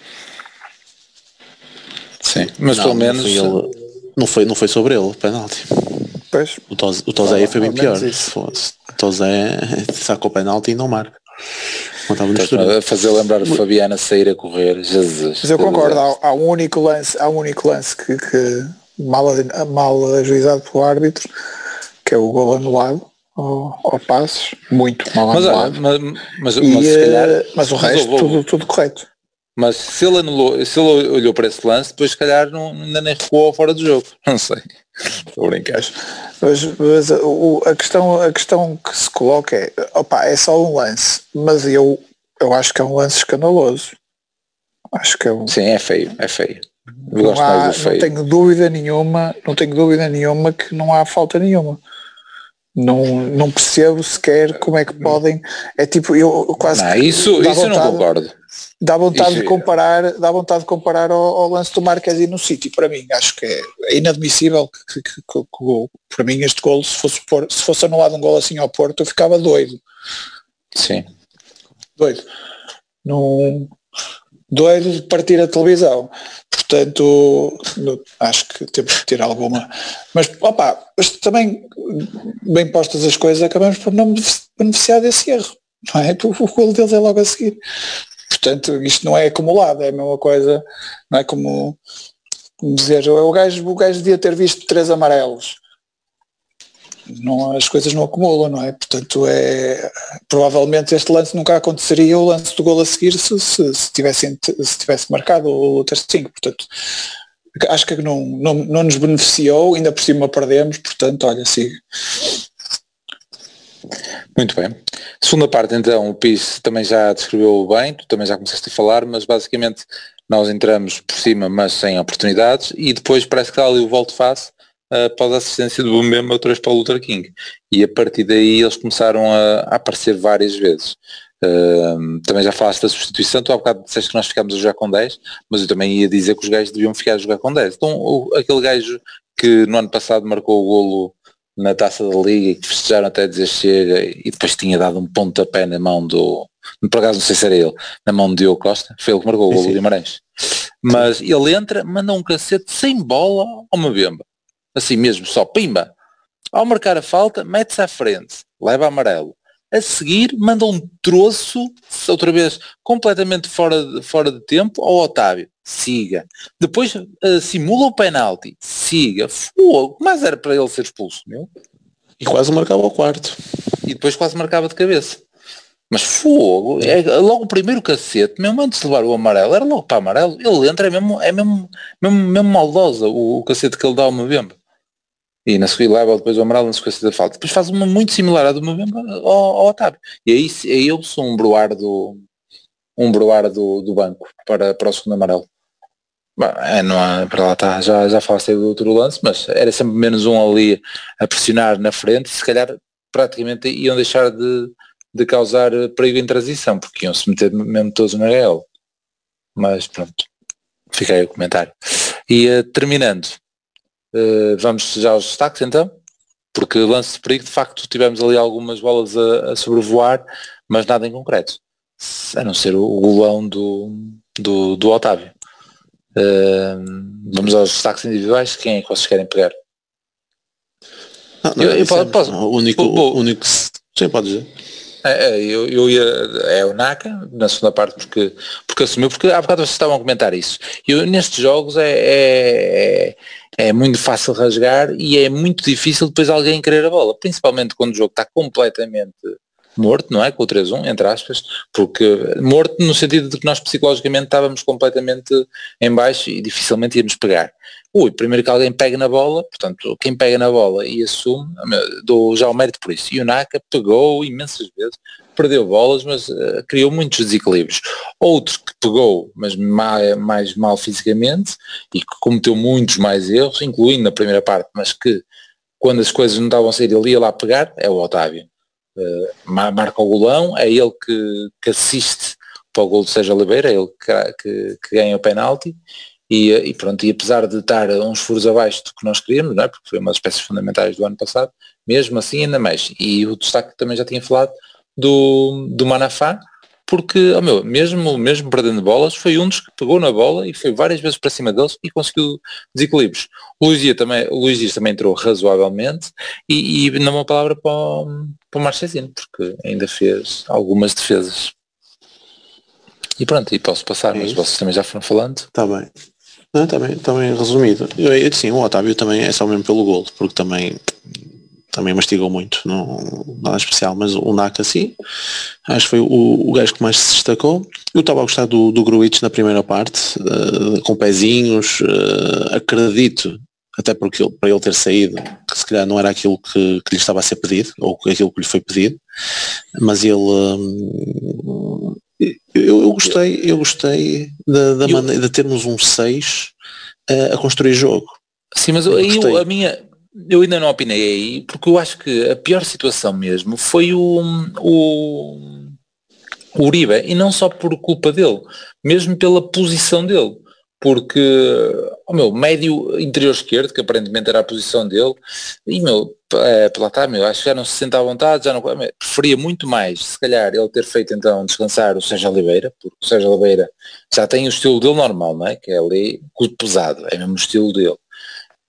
Sim, mas não, pelo menos. Ele, não foi, não foi sobre ele o penalti. Pois. O Tozé, o Tozé foi bem pior. O Tozé sacou o penalti e não marca. A fazer lembrar o Fabiana sair a correr, Jesus. Mas eu concordo, há, há, um único lance, há um único lance que, que mal, mal ajuizado pelo árbitro, que é o gol anulado ao, ao passos, muito mal mas, anulado. Mas, mas, mas, e, calhar, eh, mas o resto, tudo, tudo correto. Mas se ele, anulou, se ele olhou para esse lance, depois se calhar não, ainda nem recuou fora do jogo. Não sei. Estou a brincar. Mas, mas o, a, questão, a questão que se coloca é, opa, é só um lance, mas eu, eu acho que é um lance escandaloso. Acho que é um... Sim, é feio, é feio. Eu não, há, não tenho dúvida nenhuma, não tenho dúvida nenhuma que não há falta nenhuma. Não, não percebo sequer como é que podem. É tipo, eu quase. Não, isso, isso eu não concordo. Dá vontade Isso, de comparar, dá vontade de comparar ao, ao lance do Marquez e no City, para mim, acho que é inadmissível que, que, que, que gol, para mim este gol, se fosse, por, se fosse anulado um gol assim ao Porto, eu ficava doido. Sim. Doido. Não, doido de partir a televisão. Portanto, acho que temos que ter alguma. Mas, opa, mas também, bem postas as coisas, acabamos por não beneficiar desse erro. Não é? O golo deles é logo a seguir. Portanto, isto não é acumulado, é a mesma coisa, não é como, dizer, o gajo, o gajo devia ter visto três amarelos não, as coisas não acumulam, não é? Portanto, é, provavelmente este lance nunca aconteceria o lance do gol a seguir se, se, se, tivesse, se tivesse marcado o 5, portanto, acho que não, não, não nos beneficiou, ainda por cima perdemos, portanto, olha, siga. Muito bem. Segunda parte, então, o PIS também já descreveu bem, tu também já começaste a falar, mas basicamente nós entramos por cima, mas sem oportunidades, e depois parece que está ali o volto-face, uh, após a assistência do Mbemba outra vez para o Luther King. E a partir daí eles começaram a, a aparecer várias vezes. Uh, também já falaste da substituição, tu há bocado disseste que nós ficámos a jogar com 10, mas eu também ia dizer que os gajos deviam ficar a jogar com 10. Então o, aquele gajo que no ano passado marcou o golo na taça da liga e que festejaram até dizer chega e depois tinha dado um pontapé na mão do, por acaso não sei se era ele, na mão de Diogo Costa, foi ele que marcou o golo de Guimarães. Mas ele entra, manda um cacete sem bola ao Mabemba assim mesmo, só pimba. Ao marcar a falta, mete-se à frente, leva amarelo. A seguir, manda um troço, outra vez completamente fora de, fora de tempo, ao Otávio. Siga. Depois uh, simula o penalti. Siga. Fogo. Mas era para ele ser expulso, meu. E quase marcava o quarto. E depois quase marcava de cabeça. Mas fogo, é logo o primeiro cacete, mesmo antes de levar o amarelo, era logo para amarelo, ele entra, é mesmo, é mesmo, mesmo, mesmo maldosa o, o cacete que ele dá ao Mbemba e na seguida leva depois o amarelo na sequência da falta. Depois faz uma muito similar à do Movember ao, ao Otávio. E aí, aí eu sou um broar do um broar do, do banco para, para o segundo amarelo. É, não há, para lá está, já, já falaste do outro lance, mas era sempre menos um ali a pressionar na frente, se calhar praticamente iam deixar de, de causar perigo em transição, porque iam se meter mesmo todos na real. Mas pronto, fica aí o comentário. E uh, terminando, Uh, vamos já aos destaques então, porque lance de perigo, de facto tivemos ali algumas bolas a, a sobrevoar, mas nada em concreto, a não ser o golão do, do, do Otávio. Uh, vamos aos destaques individuais, quem é que vocês querem pegar? Não, não, eu, eu posso, posso, o único, o único, sim, pode dizer. É, é, eu, eu ia, é o Naka, na segunda parte, porque, porque assumiu, porque há bocado vocês estavam a comentar isso. Eu, nestes jogos é, é, é, é, muito fácil rasgar e é muito difícil depois alguém querer a bola, principalmente quando o jogo está completamente morto, não é? Com o 3-1, entre aspas, porque morto no sentido de que nós psicologicamente estávamos completamente em baixo e dificilmente íamos pegar. Ui, primeiro que alguém pega na bola, portanto, quem pega na bola e assume, dou já o mérito por isso. E o Naka pegou imensas vezes, perdeu bolas, mas uh, criou muitos desequilíbrios. Outro que pegou, mas mais, mais mal fisicamente, e que cometeu muitos mais erros, incluindo na primeira parte, mas que quando as coisas não estavam a sair, ele ia lá pegar, é o Otávio. Uh, marca o golão, é ele que, que assiste para o gol de Sérgio Oliveira, é ele que, que, que ganha o penalti e, e, pronto, e apesar de estar uns furos abaixo do que nós queríamos, não é? porque foi uma das peças fundamentais do ano passado, mesmo assim ainda mais. E o destaque também já tinha falado do, do Manafá, porque, oh meu, mesmo, mesmo perdendo bolas, foi um dos que pegou na bola e foi várias vezes para cima deles e conseguiu desequilíbrios. O Luís Dias também, o Luís Dias também entrou razoavelmente e, e não uma palavra para o, para o Marchesino, porque ainda fez algumas defesas. E pronto, e posso passar, é mas vocês também já foram falando. Está bem. Não, também, também resumido. Eu, eu, sim, o Otávio também é só mesmo pelo gol, porque também também mastigou muito, não nada especial, mas o Naka sim, acho que foi o, o gajo que mais se destacou. Eu estava a gostar do, do Gruitch na primeira parte, uh, com pezinhos, uh, acredito, até porque ele, para ele ter saído, que se calhar não era aquilo que, que lhe estava a ser pedido, ou aquilo que lhe foi pedido, mas ele um, eu, eu, gostei, eu gostei da, da eu, maneira de termos um 6 uh, a construir jogo. Sim, mas eu aí a minha, eu ainda não opinei aí, porque eu acho que a pior situação mesmo foi o, o, o Uribe, e não só por culpa dele, mesmo pela posição dele, porque o meu médio interior esquerdo, que aparentemente era a posição dele, e meu, é, meu, acho que já não se senta à vontade, já não preferia muito mais, se calhar, ele ter feito então descansar o Sérgio Oliveira, porque o Sérgio Oliveira já tem o estilo dele normal, não é? Que é ali pesado, é mesmo o estilo dele.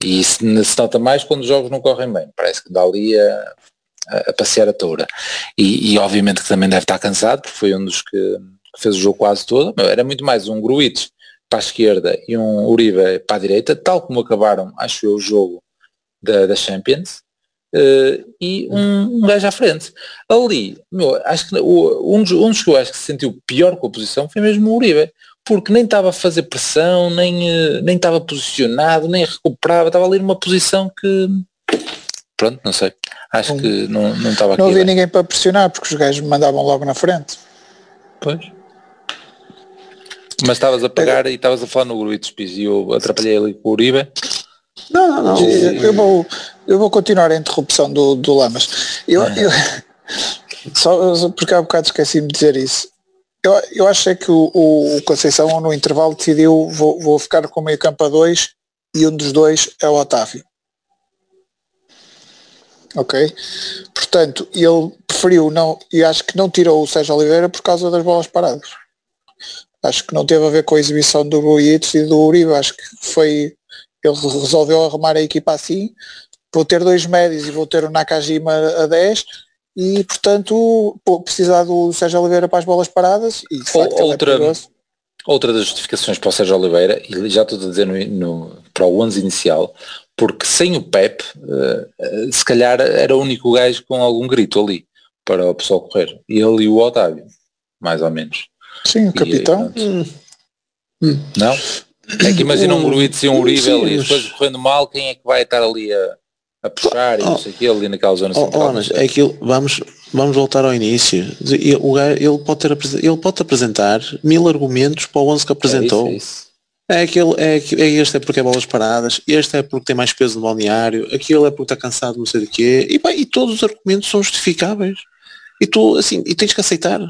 E se, se nota mais quando os jogos não correm bem, parece que dá ali a, a, passear a toura. E, e, obviamente que também deve estar cansado, porque foi um dos que fez o jogo quase todo. Era muito mais um Gruitch para a esquerda e um Uribe para a direita, tal como acabaram, acho eu, o jogo da, da Champions. Uh, e um, um gajo à frente. Ali, meu, acho que o, um, dos, um dos que eu acho que se sentiu pior com a posição foi mesmo o Uribe, porque nem estava a fazer pressão, nem, uh, nem estava posicionado, nem recuperava, estava ali numa posição que pronto, não sei. Acho um, que não, não estava. Não havia ninguém para pressionar, porque os gajos me mandavam logo na frente. Pois. Mas estavas a pagar é. e estavas a falar no Gruitos Pis e eu atrapalhei ali com o Uribe. Não, não, não. Eu vou, eu vou continuar a interrupção do, do Lamas. Eu, ah. eu, só porque há bocado esqueci-me de dizer isso. Eu, eu acho é que o, o Conceição no intervalo decidiu vou, vou ficar com o meio campo a dois e um dos dois é o Otávio ok? Portanto, ele preferiu não, e acho que não tirou o Sérgio Oliveira por causa das bolas paradas. Acho que não teve a ver com a exibição do Ruiz e do Uribe, acho que foi, ele resolveu arrumar a equipa assim, vou ter dois médios e vou ter o Nakajima a 10 e portanto precisar do Sérgio Oliveira para as bolas paradas e de facto, é outra, é outra das justificações para o Sérgio Oliveira, e já estou a dizer no, no, para o 11 inicial, porque sem o Pep, uh, se calhar era o único gajo com algum grito ali para o pessoal correr. E ele e o Otávio, mais ou menos. Sim, o capitão. E, hum. Não? É que imagina um Gruitz e um Uribe ali, depois correndo mal, quem é que vai estar ali a, a puxar e não sei o que, ali naquela zona oh, central. É aquilo, vamos, vamos voltar ao início. O gajo, ele, pode ter, ele pode apresentar mil argumentos para o 11 que apresentou. É isso, é isso. É aquele, é, é este é porque é bolas paradas, este é porque tem mais peso no balneário, aquele é porque está cansado não sei de quê, e, pá, e todos os argumentos são justificáveis. E tu, assim, e tens que aceitar.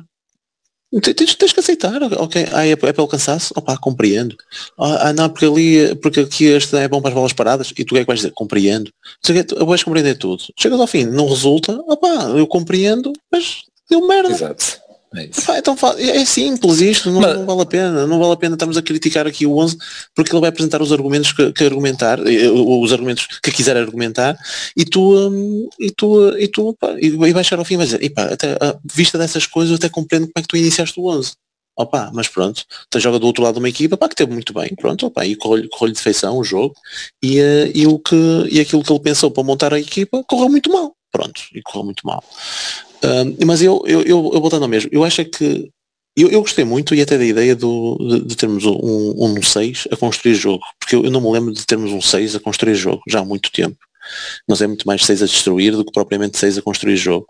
Tens, tens que aceitar, ok, ah, é, é pelo cansaço, opá, compreendo. Ah, ah, não, porque ali, porque aqui este é bom para as bolas paradas, e tu é que vais dizer, compreendo. Tu vais compreender tudo. Chegas ao fim, não resulta, opá, eu compreendo, mas deu merda. Exato. É, então é simples isto, não, Mas... não, vale a pena, não vale a pena estamos a criticar aqui o 11 porque ele vai apresentar os argumentos que, que argumentar, os argumentos que quiser argumentar e tu um, e tu, e tu pá, e vai chegar ao fim e vai dizer, e pá, até, a vista dessas coisas eu até compreendo como é que tu iniciaste o 11 opa, mas pronto, tu joga do outro lado de uma equipa, pá, que teve muito bem, pronto, opa, e correu-lhe correu de feição o jogo, e, uh, e, o que, e aquilo que ele pensou para montar a equipa correu muito mal, pronto, e correu muito mal mas eu, eu, eu, eu voltando ao mesmo, eu acho é que eu, eu gostei muito e até da ideia do, de, de termos um, um 6 a construir jogo, porque eu, eu, não me lembro de termos um 6 a construir jogo, já há muito tempo. Nós é muito mais 6 a destruir do que propriamente 6 a construir jogo.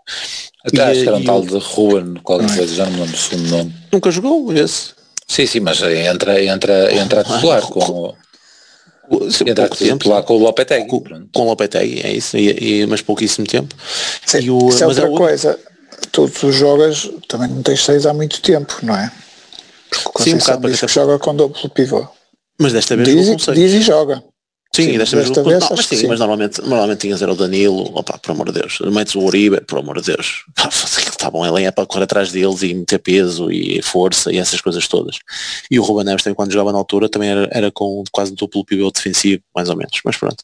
Até e, acho que era um tal de Ruan, qualquer coisa, já não me lembro o segundo nome. Nunca jogou esse? Sim, sim, mas entra, entra, entra a titular com pouco tempo lá com o Lopetegui. Com, com o Lopetegui, é isso, e, e, mas pouquíssimo tempo. Sim, e o, isso é outra é o... coisa. Tu, tu jogas, também não tens seis há muito tempo, não é? Porque Sim, um bocado diz que joga com duplo pivô. Mas desta vez diz, diz e joga. Sim, sim desta, desta vez, vez não, mas, sim, mas normalmente, normalmente tinhas era o Danilo, opa, por amor de Deus, metes o Uribe, por amor de Deus, bom, ele é para correr atrás deles e meter peso e força e essas coisas todas. E o Ruben Neves também quando jogava na altura também era, era com quase duplo pivô defensivo, mais ou menos, mas pronto.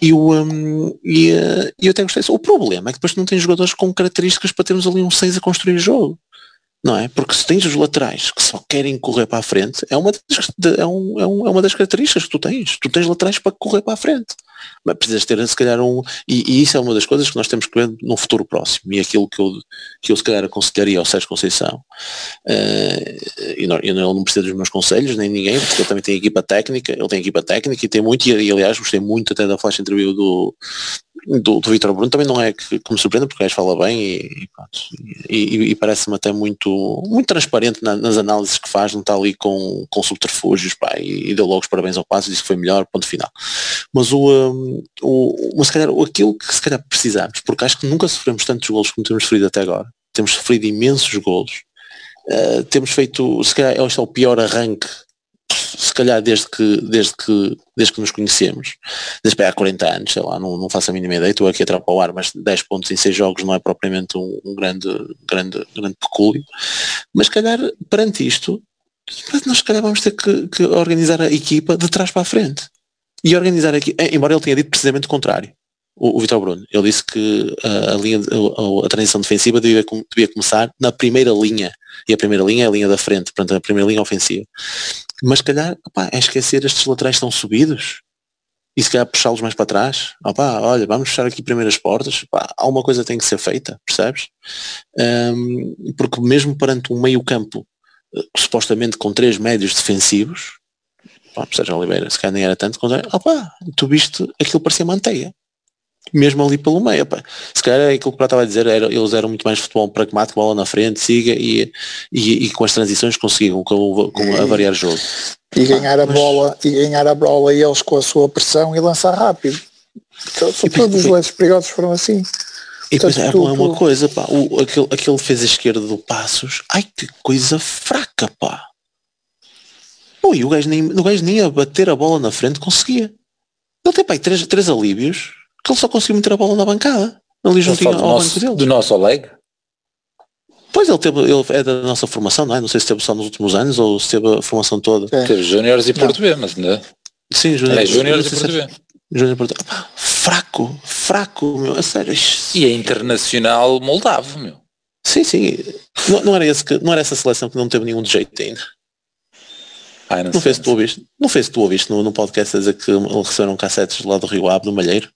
E, o, um, e, uh, e eu até gostei, o problema é que depois não tem jogadores com características para termos ali um 6 a construir o jogo não é? Porque se tens os laterais que só querem correr para a frente, é uma das, é, um, é, um, é uma das características que tu tens. Tu tens laterais para correr para a frente. Mas precisas ter se calhar um. E, e, isso é uma das coisas que nós temos que ver no futuro próximo. E aquilo que eu, que eu se calhar aconselharia ao Sérgio Conceição. Uh, e não, eu não preciso dos meus conselhos, nem ninguém, porque ele também tem equipa técnica, ele tem equipa técnica e tem muito, e aliás gostei muito até da flash interview do, do, do Vitor Bruno também não é que, que me surpreende porque o gajo fala bem e, e, e, e parece-me até muito, muito transparente na, nas análises que faz, não está ali com, com subterfúgios pá, e, e deu logo os parabéns ao passo e disse que foi melhor, ponto final. Mas o, um, o mas se calhar aquilo que se calhar precisamos, porque acho que nunca sofremos tantos golos como temos sofrido até agora, temos sofrido imensos golos Uh, temos feito, se calhar este é o pior arranque, se calhar desde que, desde que, desde que nos conhecemos, desde há 40 anos, sei lá, não, não faço a mínima ideia, estou aqui a trapar o ar, mas 10 pontos em 6 jogos não é propriamente um, um grande, grande, grande pecúlio, mas se calhar perante isto, nós se calhar vamos ter que, que organizar a equipa de trás para a frente. E organizar aqui, embora ele tenha dito precisamente o contrário o, o Vitor Bruno. Ele disse que a, a linha, a, a, transição defensiva devia, devia, começar na primeira linha. E a primeira linha é a linha da frente, portanto a primeira linha ofensiva. Mas se calhar, opá, é esquecer estes laterais estão subidos e se calhar puxá-los mais para trás. Opá, olha, vamos fechar aqui primeiras portas. Opá, alguma coisa tem que ser feita, percebes? Um, porque mesmo perante um meio campo eh, supostamente com três médios defensivos, pá, Sérgio Oliveira, se calhar nem era tanto, opa, tu viste aquilo parecia manteia mesmo ali pelo meio. Pá. Se calhar é aquilo que eu estava a dizer, era, eles eram muito mais futebol pragmático, bola na frente, siga e, e, e com as transições conseguiam com, com a variar jogo. E ganhar a Mas... bola, e ganhar a bola e eles com a sua pressão e lançar rápido. Então, todos os lances perigosos foram assim. E depois é uma coisa, pá, o, aquele, aquele fez a esquerda do Passos, ai que coisa fraca, pá. Pô, e o gajo nem, o gajo nem a bater a bola na frente conseguia. Ele tem pá, três, três alívios que ele só conseguiu meter a bola na bancada, ali juntinho ao nosso, banco dele. Do nosso Oleg? Pois ele teve, ele é da nossa formação, não é? Não sei se teve só nos últimos anos ou se teve a formação toda. É. Teve Júniores e Português, mas ainda. Sim, Júniores. É, Júniores e Português. Júnior Português. fraco, fraco, meu, a sério. E é internacional moldavo, meu. Sim, sim. Não, não, era esse que, não era essa seleção que não teve nenhum de jeito ainda. Ai, não, não fez tu ouviste, não fez tu ouviste no, no podcast a dizer que receberam cassetes lá do Rio Ave, do Malheiro?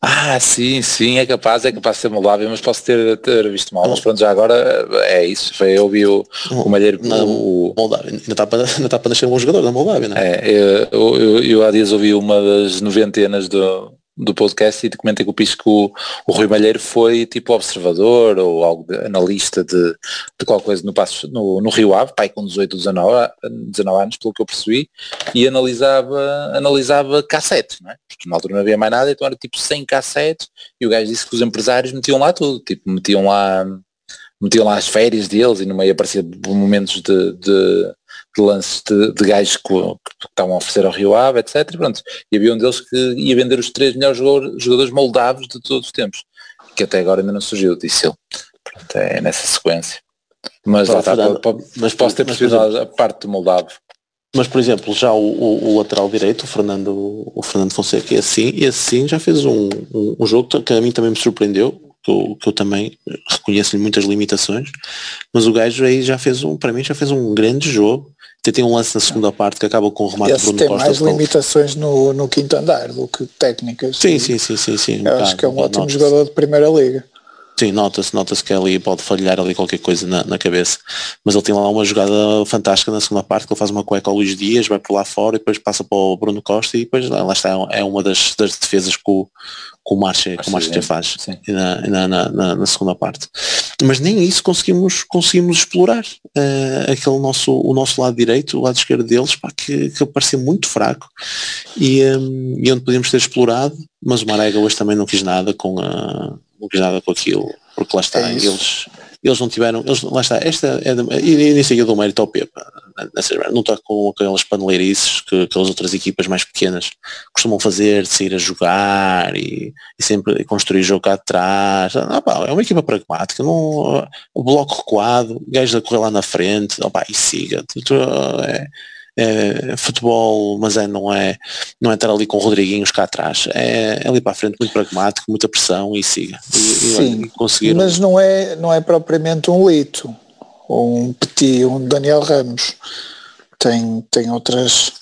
Ah, sim, sim, é capaz, é capaz de ser Moldávia, mas posso ter, ter visto mal. Mas pronto, já agora é isso. Foi, eu vi o, o Malheiro. Na o, Moldávia, ainda está para, ainda está para nascer um bom jogador da Moldávia, não é? é eu, eu, eu, há dias ouvi uma das noventenas do, do podcast e comentei com o Pisco que o, o Rui Malheiro foi tipo observador ou algo de, analista de, de qualquer coisa no, passo, no, no Rio Ave, pai com 18, 19, 19 anos, pelo que eu percebi, e analisava, analisava cassetes, não é? Porque na altura não havia mais nada, então era tipo 100 cassetes e o gajo disse que os empresários metiam lá tudo, tipo metiam lá metiam lá as férias deles e no meio aparecia momentos de, de de lances de, de gajos que, que, estavam a oferecer ao Rio Ave, etc. E, pronto. e havia um deles que ia vender os três melhores jogadores, moldavos de todos os tempos, que até agora ainda não surgiu, disse ele. Pronto, é nessa sequência. Mas, lá está, mas posso ter percebido a parte do moldavo. Mas, por exemplo, já o, o, o, lateral direito, o Fernando, o Fernando Fonseca, e assim, e assim já fez um, um, um jogo que a mim também me surpreendeu, que eu, que eu também reconheço-lhe muitas limitações, mas o gajo aí já fez um, para mim já fez um grande jogo, até tem um lance na segunda parte que acaba com o remate Esse Bruno tem Costa. mais limitações no, no quinto andar do que técnicas. Sim, sim, sim, sim, sim. Acho que é um ótimo jogador de primeira liga. Sim, nota-se, nota-se que ali pode falhar ali qualquer coisa na, na, cabeça. Mas ele tem lá uma jogada fantástica na segunda parte, que ele faz uma cueca ao Luís Dias, vai por lá fora e depois passa para o Bruno Costa e depois lá, está, é uma das, das defesas que o, que o Marcha, que o Marcha faz na, na, na, na, segunda parte. Mas nem isso conseguimos, conseguimos explorar. Uh, aquele nosso, o nosso lado direito, o lado esquerdo deles, pá, que, que parecia muito fraco e, um, e onde podíamos ter explorado, mas o Marega hoje também não quis nada com a não quis nada com aquilo, porque lá está, é eles, eles não tiveram, eles, lá está, esta é e nisso eu dou mérito ao Pepa, não está com aquelas paneleirices que aquelas outras equipas mais pequenas costumam fazer, de sair a jogar e, e sempre construir jogo cá atrás, ah, pá, é uma equipa pragmática, não, o bloco recuado, gajos a correr lá na frente, opa, e siga, é, é, futebol, mas é, não, é, não é estar ali com o Rodriguinhos cá atrás. É, é ali para a frente muito pragmático, muita pressão e siga. E, Sim, e conseguir mas não é, não é propriamente um Lito, ou um Petit, um Daniel Ramos. Tem, tem outras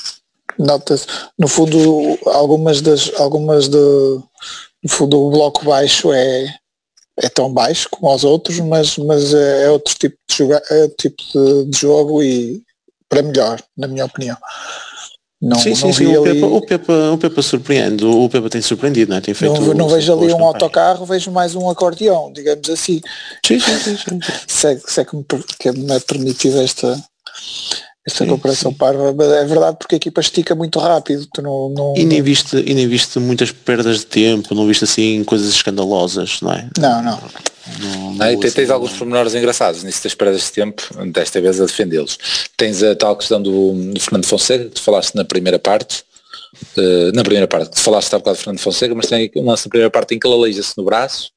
notas. No fundo, algumas das. Algumas de, no fundo o bloco baixo é, é tão baixo como os outros, mas, mas é, é outro tipo de, joga, é tipo de, de jogo e, para melhor, na minha opinião. Não, sim, sim, sim. O, ali... Pepa, o, Pepa, o Pepa surpreende, o Pepa tem surpreendido, não é? Tem feito não, não vejo ali um autocarro, vejo mais um acordeão, digamos assim. Sim, sim, sim. sim. se, é, se é que, me, que me é permitido esta, esta sim, comparação sim. parva, mas é verdade porque a equipa estica muito rápido. Tu não, não, e, nem viste, e nem viste muitas perdas de tempo, não viste assim coisas escandalosas, não é? Não, não. não, não e tens assim, alguns pormenores engraçados nisso das perdas de tempo, desta vez a defendê-los. Tens a tal questão do, do Fernando Fonseca, que tu falaste na primeira parte, uh, na primeira parte, que tu falaste há bocado de Fernando Fonseca, mas tem uma na primeira parte em que ele aleija-se no braço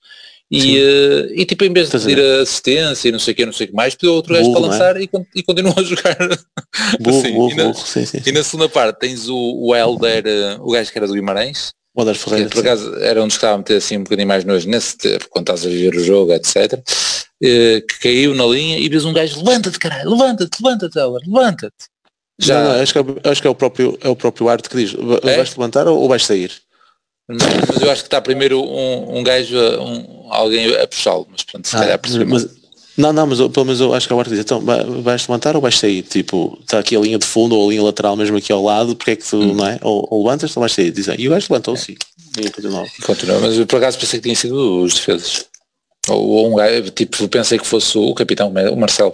e, uh, e tipo, em vez de pedir assistência e não sei o que, não sei o que mais, pediu outro gajo para é? lançar é? e, e continua a jogar. Burro, assim, burro, e, na, burro, sim, sim, e na segunda parte tens o, o Helder, uh, o gajo que era do Guimarães, o Helder Ferreira, que, por acaso era que estava a meter assim um bocadinho mais nojo nesse tempo, quando estás a viver o jogo, etc. Uh, que caiu na linha e vês um gajo, levanta-te caralho, levanta-te, levanta-te, Helder, levanta-te. Já... Não, não, acho, que é, acho que é o próprio, é o próprio arte que diz, é? vais-te levantar ou, ou vais sair? Mas eu acho que está primeiro um, um gajo, um, alguém a puxá-lo, mas pronto, se ah, calhar mas, Não, não, mas pelo menos eu acho que a Marta diz, então vais levantar ou vais sair? Tipo, está aqui a linha de fundo ou a linha lateral mesmo aqui ao lado, porque é que tu, hum. não é? Ou, ou levantas ou vais sair? Dizem, e o gajo levantou sim. E continua. Continua, mas por acaso pensei que tinha sido os defesas. Ou, ou um gajo, tipo, pensei que fosse o capitão, o Marcelo.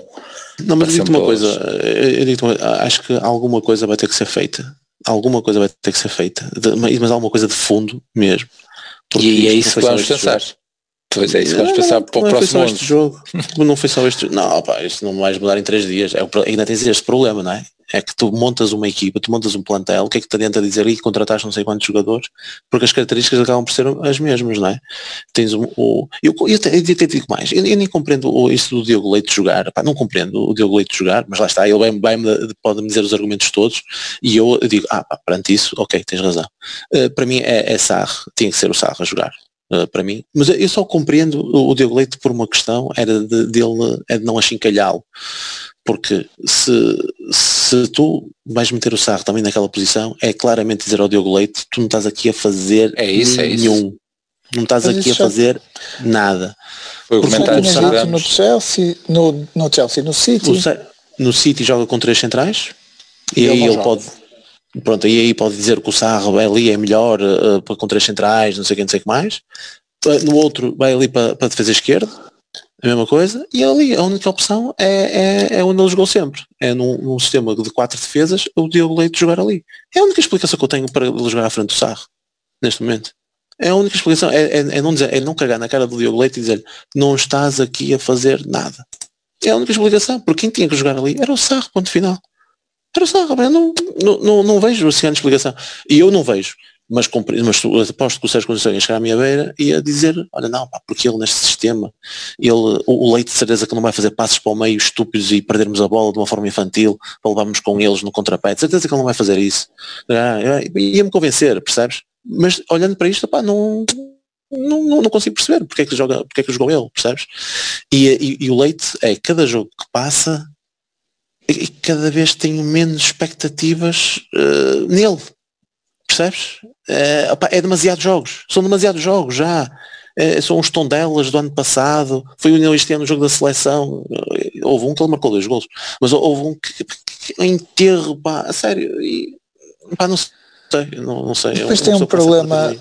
Não, mas digo-te uma coisa, eu digo acho que alguma coisa vai ter que ser feita alguma coisa vai ter que ser feita, mas alguma coisa de fundo mesmo. E é isso que vamos pensar. Pois é, isso que vamos pensar para o próximo jogo. não foi só este Não, pá, isto não vais mudar em três dias. É, ainda tens este problema, não é? É que tu montas uma equipa, tu montas um plantel, o que é que te adianta dizer que contrataste não sei quantos jogadores, porque as características acabam por ser as mesmas, não é? Tens o. o eu, eu, eu, eu te digo mais, eu, eu, nem compreendo o, isso do Diogo Leite jogar, não compreendo o Diogo Leite jogar, mas lá está, ele vai pode-me dizer os argumentos todos e eu digo, ah, pá, perante isso, ok, tens razão. Uh, para mim é, é Sarre, tinha que ser o Sarre a jogar. Uh, para mim, mas eu só compreendo o, o Diogo Leite por uma questão, era de, dele, é de não achincalhá-lo, porque se, se tu vais meter o Sarro também naquela posição, é claramente dizer ao Diogo Leite, tu não estás aqui a fazer é isso, nenhum. É isso. Não estás Mas aqui a fazer já... nada. Foi o comentário no Chelsea, no, no Chelsea, no City. no City joga com três centrais e, e aí ele joga. pode pronto, e aí pode dizer que o Sarro ali é melhor uh, para com três centrais, não sei o que, não sei o que mais. No outro vai ali para, para a defesa esquerda, a mesma coisa, e ali a única opção é, é, é onde ele jogou sempre. É num, num, sistema de quatro defesas, o Diogo Leite jogar ali. É a única explicação que eu tenho para ele jogar à frente do Sarro, neste momento. É a única explicação, é, é, é não dizer, é não cagar na cara do Diogo Leite e dizer não estás aqui a fazer nada. É a única explicação, porque quem tinha que jogar ali era o Sarro, ponto final. Era o Sarro, não, não, não, não vejo assim a explicação. E eu não vejo mas, mas aposto que o Sérgio Conceição ia chegar à minha beira e ia dizer, olha não, pá, porque ele neste sistema, ele, o, o Leite de certeza que não vai fazer passos para o meio estúpidos e perdermos a bola de uma forma infantil para levarmos com eles no contrapé, de certeza que ele não vai fazer isso. Ah, Ia-me convencer, percebes? Mas olhando para isto, pá, não, não, não, não, consigo perceber porque é que joga, porque é que jogou ele, percebes? E, e, e o Leite é cada jogo que passa e cada vez tenho menos expectativas uh, nele, Percebes? É, opa, é demasiados jogos. São demasiados jogos já. É, são os tondelas do ano passado. Foi o este ano no jogo da seleção. Houve um que ele marcou dois gols. Mas houve um que, que, que enterro, pá, a sério. E, pá, não sei. Não, não sei. Depois tem um problema.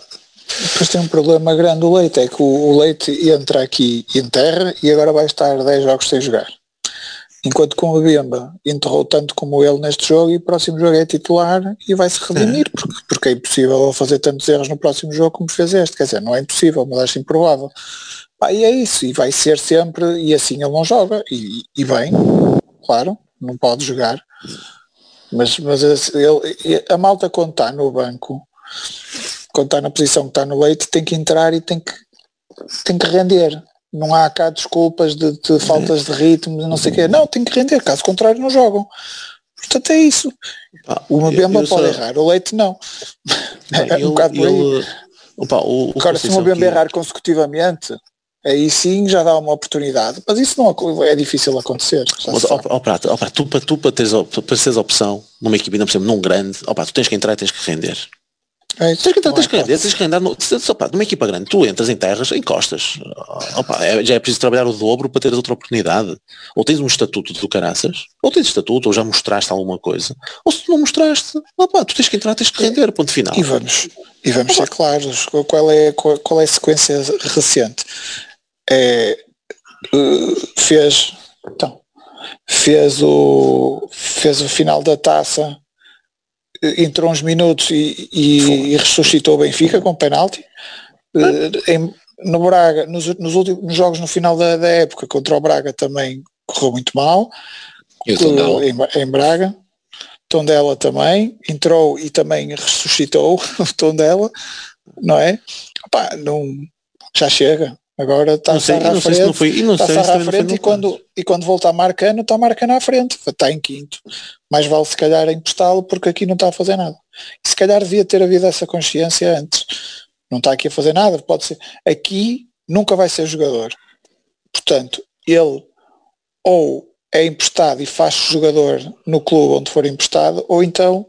Depois tem um problema grande o Leite, é que o, o Leite entra aqui em terra e agora vai estar 10 jogos sem jogar. Enquanto com o Bemba enterrou tanto como ele neste jogo e o próximo jogo é titular e vai se redimir, porque, porque é impossível fazer tantos erros no próximo jogo como fez este. Quer dizer, não é impossível, mas acho improvável. Pá, e é isso, e vai ser sempre, e assim ele não joga, e, e bem, claro, não pode jogar. Mas, mas ele, a malta quando está no banco, quando está na posição que está no leite, tem que entrar e tem que, tem que render não há cá desculpas de, de faltas de ritmo, não sei o quê. Não, tem que render, caso contrário não jogam. Portanto é isso. O Mbemba pode só... errar, o Leite não. é um bocado por aí. Opa, o, o Agora, se o Mbemba que... errar consecutivamente, aí sim já dá uma oportunidade. Mas isso não é difícil acontecer. Ó, prato, ó, prato, tu, para, tu para teres, para teres opção numa equipe, ainda por exemplo, num grande, ó, prato, tu tens que entrar e tens que render. É, tens que, entrar, tens, que render, tens que render no, opa, numa equipa grande, tu entras em terras, encostas. Opa, é, já é preciso trabalhar o dobro para teres outra oportunidade. Ou tens um estatuto do caraças, ou tens estatuto, ou já mostraste alguma coisa. Ou se tu não mostraste, opa, tu tens que entrar, tens que render, ponto final. E vamos, e vamos ser claros, qual é, qual, qual é a sequência recente? É, uh, fez, então, fez o, fez o final da taça, entrou uns minutos e, e, e ressuscitou o Benfica com penalti. Uh, em, no Braga, nos, nos, últimos nos jogos no final da, da, época contra o Braga também correu muito mal. Em, em Braga. Tondela também entrou e também ressuscitou o Tondela, não é? Opa, não, já chega. Agora está a à frente, foi, está a à frente e quando, e quando voltar marcando, está marcando à frente, está em quinto. Mais vale se calhar emprestá-lo porque aqui não está a fazer nada. E se calhar devia ter havido essa consciência antes. Não está aqui a fazer nada, pode ser. Aqui nunca vai ser jogador. Portanto, ele ou é emprestado e faz jogador no clube onde for emprestado, ou então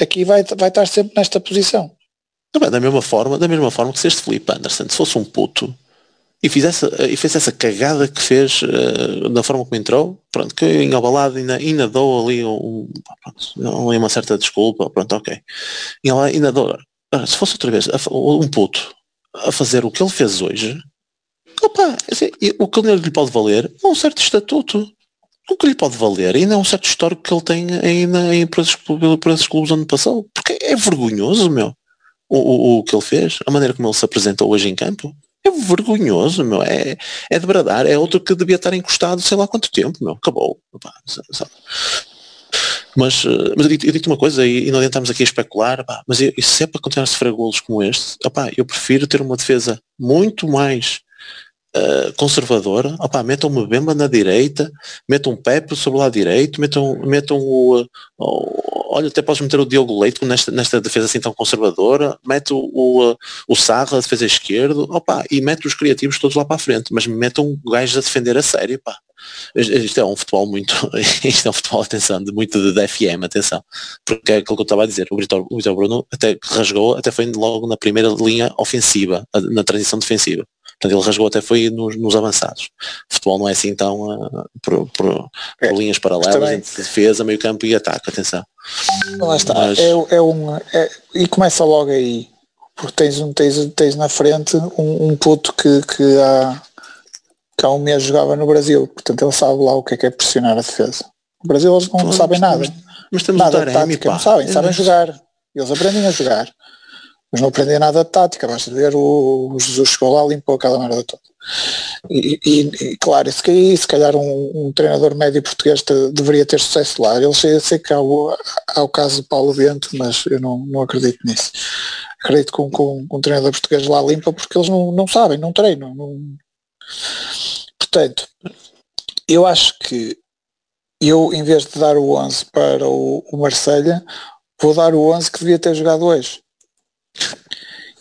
aqui vai, vai estar sempre nesta posição. Da mesma forma, da mesma forma que se este Felipe Anderson se fosse um puto e fizesse e fez essa cagada que fez uh, da forma como entrou, pronto, que engabalado ainda, ainda dou ali um, pronto, uma certa desculpa, pronto, ok. E ainda dou. Se fosse outra vez um puto a fazer o que ele fez hoje, opa, assim, o que lhe pode valer é um certo estatuto o que lhe pode valer ainda é um certo histórico que ele tem ainda em para esses clubes onde passou. Porque é vergonhoso, meu, o, o, o, que ele fez, a maneira como ele se apresentou hoje em campo. É vergonhoso, meu. É, é de bradar. É outro que devia estar encostado sei lá quanto tempo, meu. Acabou. Mas, eh, mas eu digo-te uma coisa, e, e não adiantamos aqui a especular, mas eu, se é para continuar a sofrer golos como este, opá, eu prefiro ter uma defesa muito mais uh, conservadora, opá, metam uma Bemba na direita, metam um Pepe sobre o lado direito, metam, metam o, o, olha, até podes meter o Diogo Leite nesta, nesta defesa assim tão conservadora, mete o, o, o Sarra a defesa esquerdo, opá, e mete os criativos todos lá para a frente, mas metam gajos a defender a sério, pá. Isto é um futebol muito, isto é um futebol, atenção, de muito de FM, atenção, porque é aquilo que eu estava a dizer, o Vitor, o Vitor Bruno até rasgou, até foi logo na primeira linha ofensiva, na transição defensiva. Portanto, ele rasgou até foi nos, nos avançados. O futebol não é assim tão uh, por, por, é, por, linhas paralelas entre defesa, meio campo e ataque, atenção. Lá está, Mas... é, é um, é, e começa logo aí, porque tens, um, tens, tens na frente um, um puto que, que, há, que há um mês jogava no Brasil, portanto ele sabe lá o que é que é pressionar a defesa. No Brasil eles não sabem nada. Mas temos nada de tática, não sabem, sabem jogar. Eles aprendem a jogar mas não aprendi nada de tática, basta ver o, o Jesus chegou lá limpou aquela merda toda. E, e, e claro, se, calhar, se calhar um, um, treinador médio português te, deveria ter sucesso lá. Eu sei, sei que há o, há o caso de Paulo Bento, mas eu não, não acredito nisso. Acredito que um, com, um treinador português lá limpa porque eles não, não sabem, não treinam. Não... Portanto, eu acho que eu, em vez de dar o 11 para o, o Marselha, vou dar o 11 que devia ter jogado hoje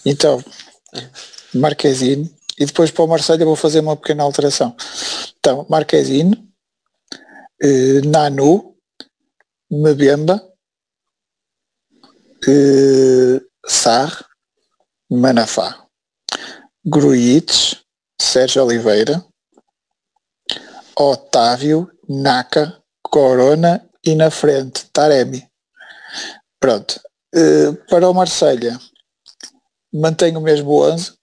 então, Marquezine, e depois para o Marselha vou fazer uma pequena alteração. Então, Marquezine, eh, Nanu, Mbemba, eh, Sar, Manafá, Gruites, Sérgio Oliveira, Otávio, Naka, Corona e na frente Taremi. Pronto. Eh, para o Marselha, mantenho o mesmo 11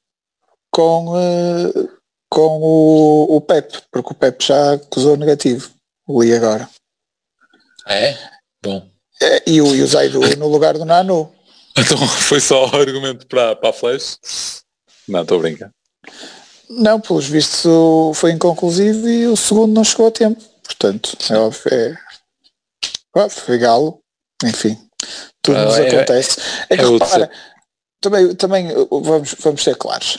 com, uh, com o, o Pep, porque o Pep já acusou negativo, li agora. É? Bom. É, e, o, e o Zaidu no lugar do Nano. Então foi só o argumento para, para a Flash? Não, estou a brincar. Não, pelos vistos foi inconclusivo e o segundo não chegou a tempo. Portanto, é óbvio, é, foi galo, enfim, tudo nos é, acontece. É, é que, repara, também, também vamos, vamos ser claros.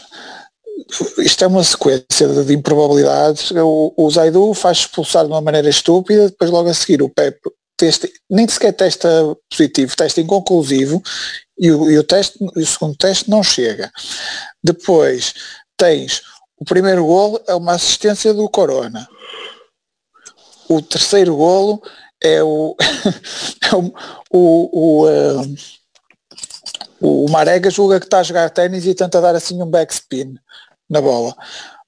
Isto é uma sequência de, improbabilidades. O, o Zaidu faz expulsar de uma maneira estúpida, depois logo a seguir o Pep testa, nem sequer testa positivo, testa inconclusivo e o, e o, teste, o segundo teste não chega. Depois tens o primeiro golo é uma assistência do Corona. O terceiro golo é o, é o, o, o uh, o Marega julga que está a jogar ténis e tenta dar assim um backspin na bola.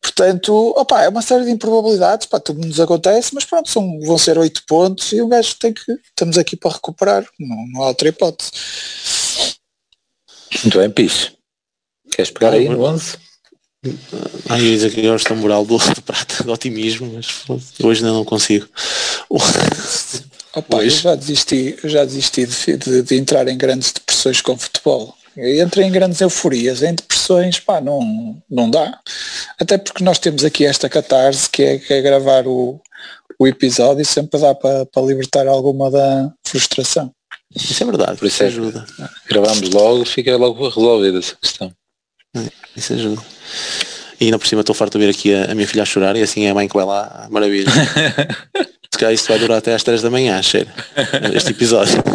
Portanto, opa, é uma série de improbabilidades, pá, tudo nos acontece, mas pronto, são, vão ser oito pontos e o gajo tem que. Estamos aqui para recuperar, não, não há outra hipótese. Muito bem, Pis. Queres pegar aí no 11? Ai, eu dizer que eu gosto moral do, do prata de otimismo, mas hoje ainda não consigo. Opa, eu já desisti, eu já desisti de, de, de, entrar em grandes depressões com futebol. Eu entrei em grandes euforias, em depressões, pá, não, não dá. Até porque nós temos aqui esta catarse que é, que é gravar o, o episódio e sempre dá para, para libertar alguma da frustração. Isso é verdade, por isso é ajuda. Gravamos logo, fica logo resolvida essa questão. É, isso ajuda. E ainda por cima estou farto de ver aqui a, a, minha filha a chorar e assim é a mãe que vai lá, maravilha. Se calhar isto vai durar até às 3 da manhã, cheira, este episódio.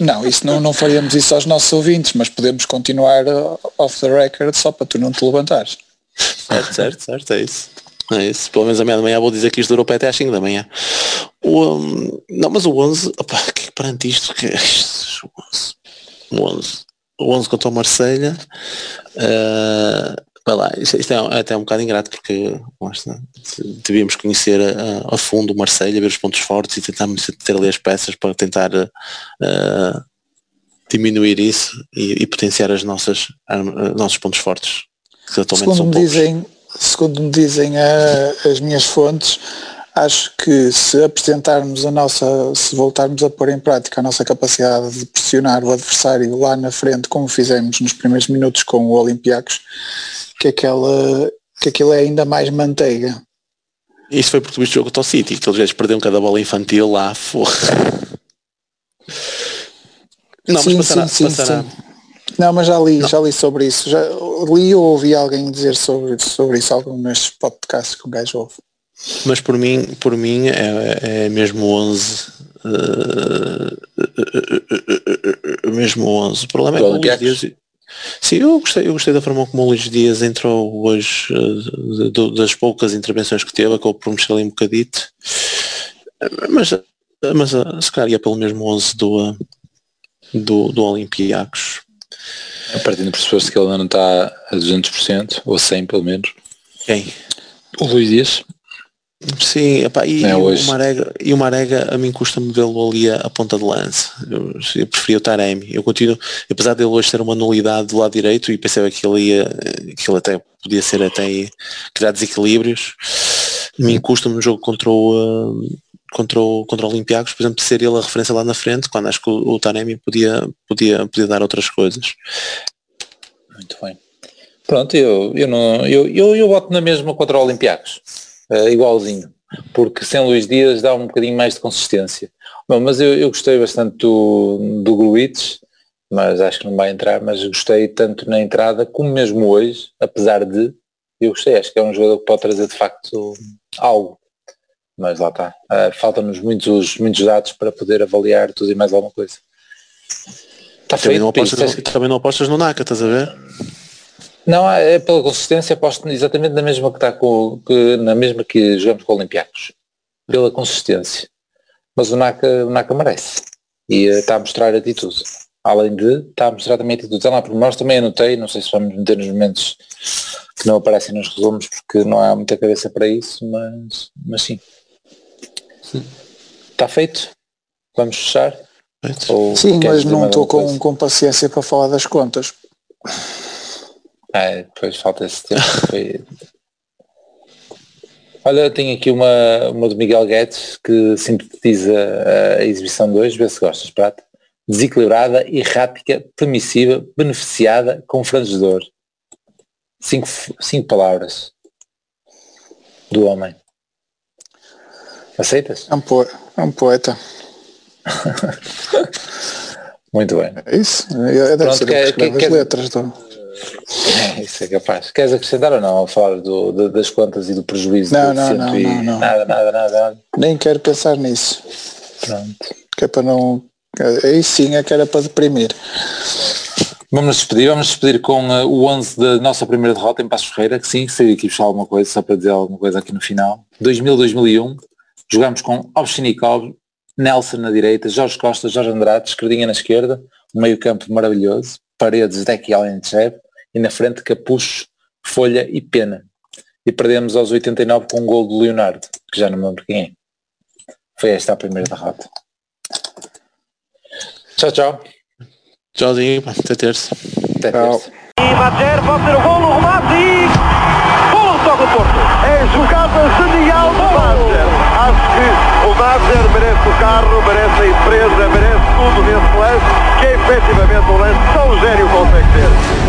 Não, não isso não, não faríamos isso aos nossos ouvintes, mas podemos continuar uh, off the record só para tu não te levantares. Certo, certo, certo, é isso. É isso. Pelo menos a meia da manhã vou dizer que isto durou até às 5 da manhã. O, um, não, mas o 11, opa, que perante isto, que é isto, o 11. O 11 contra o Marselha uh, vai lá, isto, isto, é até um bocado ingrato porque devíamos conhecer a, a, fundo o Marselha, ver os pontos fortes e tentar ter ali as peças para tentar uh, diminuir isso e, e, potenciar as nossas, uh, nossos pontos fortes. Que atualmente segundo, me dizem, segundo me dizem a, as minhas fontes, acho que se apresentarmos a nossa, se voltarmos a pôr em prática a nossa capacidade de pressionar o adversário lá na frente, como fizemos nos primeiros minutos com o Olympiacos, que aquela que aquilo é ainda mais manteiga. Isso foi porque tu viste o jogo do City, que eles já perderam cada bola infantil lá, forra. Não, sim, mas passará, sim, sim, passará. sim. Não, mas já li, não. já li sobre isso. Já li ou ouvi alguém dizer sobre, sobre isso, algum nestes podcasts que um gajo ouve. Mas por mim, por mim é, é mesmo 11. Uh, uh, uh, mesmo 11. O problema é que o Luís Dias. Sim, eu gostei, eu gostei da forma como o Luís Dias entrou hoje, uh, das poucas intervenções que teve, acabou por mexer ali um bocadito. Mas, mas se calhar ia pelo mesmo 11 do, do, do Olympiacos. A partir de pressuposto que ele ainda não está a 200%, ou 100 pelo menos. Quem? O Luís Dias. Sim, epá, e, é o Marega, e o Marega a mim custa-me vê-lo ali a, a, ponta de lance. Eu, eu preferia o Taremi. Eu continuo, apesar dele hoje ter uma nulidade do lado direito e pensava que ele ia, que ele até podia ser até criar desequilíbrios, mim custa-me no jogo contra o, contra o, contra o Olympiacos, por exemplo, ser ele a referência lá na frente, quando acho que o, o Taremi podia, podia, podia dar outras coisas. Muito bem. Pronto, eu, eu, não, eu, eu, eu voto na mesma contra o Olympiacos uh, igualzinho, porque sem Luís Dias dá um bocadinho mais de consistência. Bom, mas eu, eu gostei bastante do, do Gruitch, mas acho que não vai entrar, mas gostei tanto na entrada como mesmo hoje, apesar de, eu gostei, acho que é um jogador que pode trazer de facto algo. Mas lá está. Uh, Faltam-nos muitos, muitos dados para poder avaliar tudo e mais alguma coisa. Está também, feito, não apostas, também não apostas no NACA, estás a ver? Não, é pela consistência, aposto exatamente na mesma que está com, que, na mesma que jogamos com o Olympiacos. Pela consistência. Mas o Naka, o Naka merece. E está a mostrar atitude. Além de, está a mostrar também atitude. Está lá, nós também anotei, não sei se vamos meter nos momentos que não aparecem nos resumos, porque não há muita cabeça para isso, mas, mas sim. sim. Está feito? Vamos fechar? sim, mas não estou com, com paciência para falar das contas. Ah, depois falta esse tempo. Foi... Olha, eu tenho aqui uma, uma do Miguel Guedes que sintetiza a, a exibição de hoje, vê se gostas, Prata. Desequilibrada, errática, permissiva, beneficiada, confrangedor. Cinco, cinco palavras do homem. Aceitas? É um, po é um poeta. Muito bem. É isso? É, deve Pronto, ser que, que, que, letras. Então. É, isso é capaz. Queres acrescentar ou não a falar do, do, das contas e do prejuízo? Não, não, não, não, não, Nada, nada, nada. Nem quero pensar nisso. Pronto. Que é para não. Aí sim é que era para deprimir. Vamos despedir, vamos despedir com uh, o 11 da nossa primeira derrota em Passos Ferreira, que sim, saiu aqui puxar alguma coisa, só para dizer alguma coisa aqui no final. 2000-2001, jogamos com Ovchinikov, Nelson na direita, Jorge Costa, Jorge Andrade, Esquerdinha na esquerda, um meio campo maravilhoso, Paredes, Deck e Alenchev, e na frente Capucho, Folha e Pena. E perdemos aos 89 com um gol do Leonardo, que já não me lembro quem é. Foi esta a primeira derrota. Tchau, tchau. Tchauzinho, até terça. Até tchau. terça. E Mater pode ter o gol, o remate e... Do Porto. É jogada genial do Mater Acho que o Mater merece o carro, merece a empresa, merece tudo nesse lance, que é efetivamente um lance tão gênio consegue ter.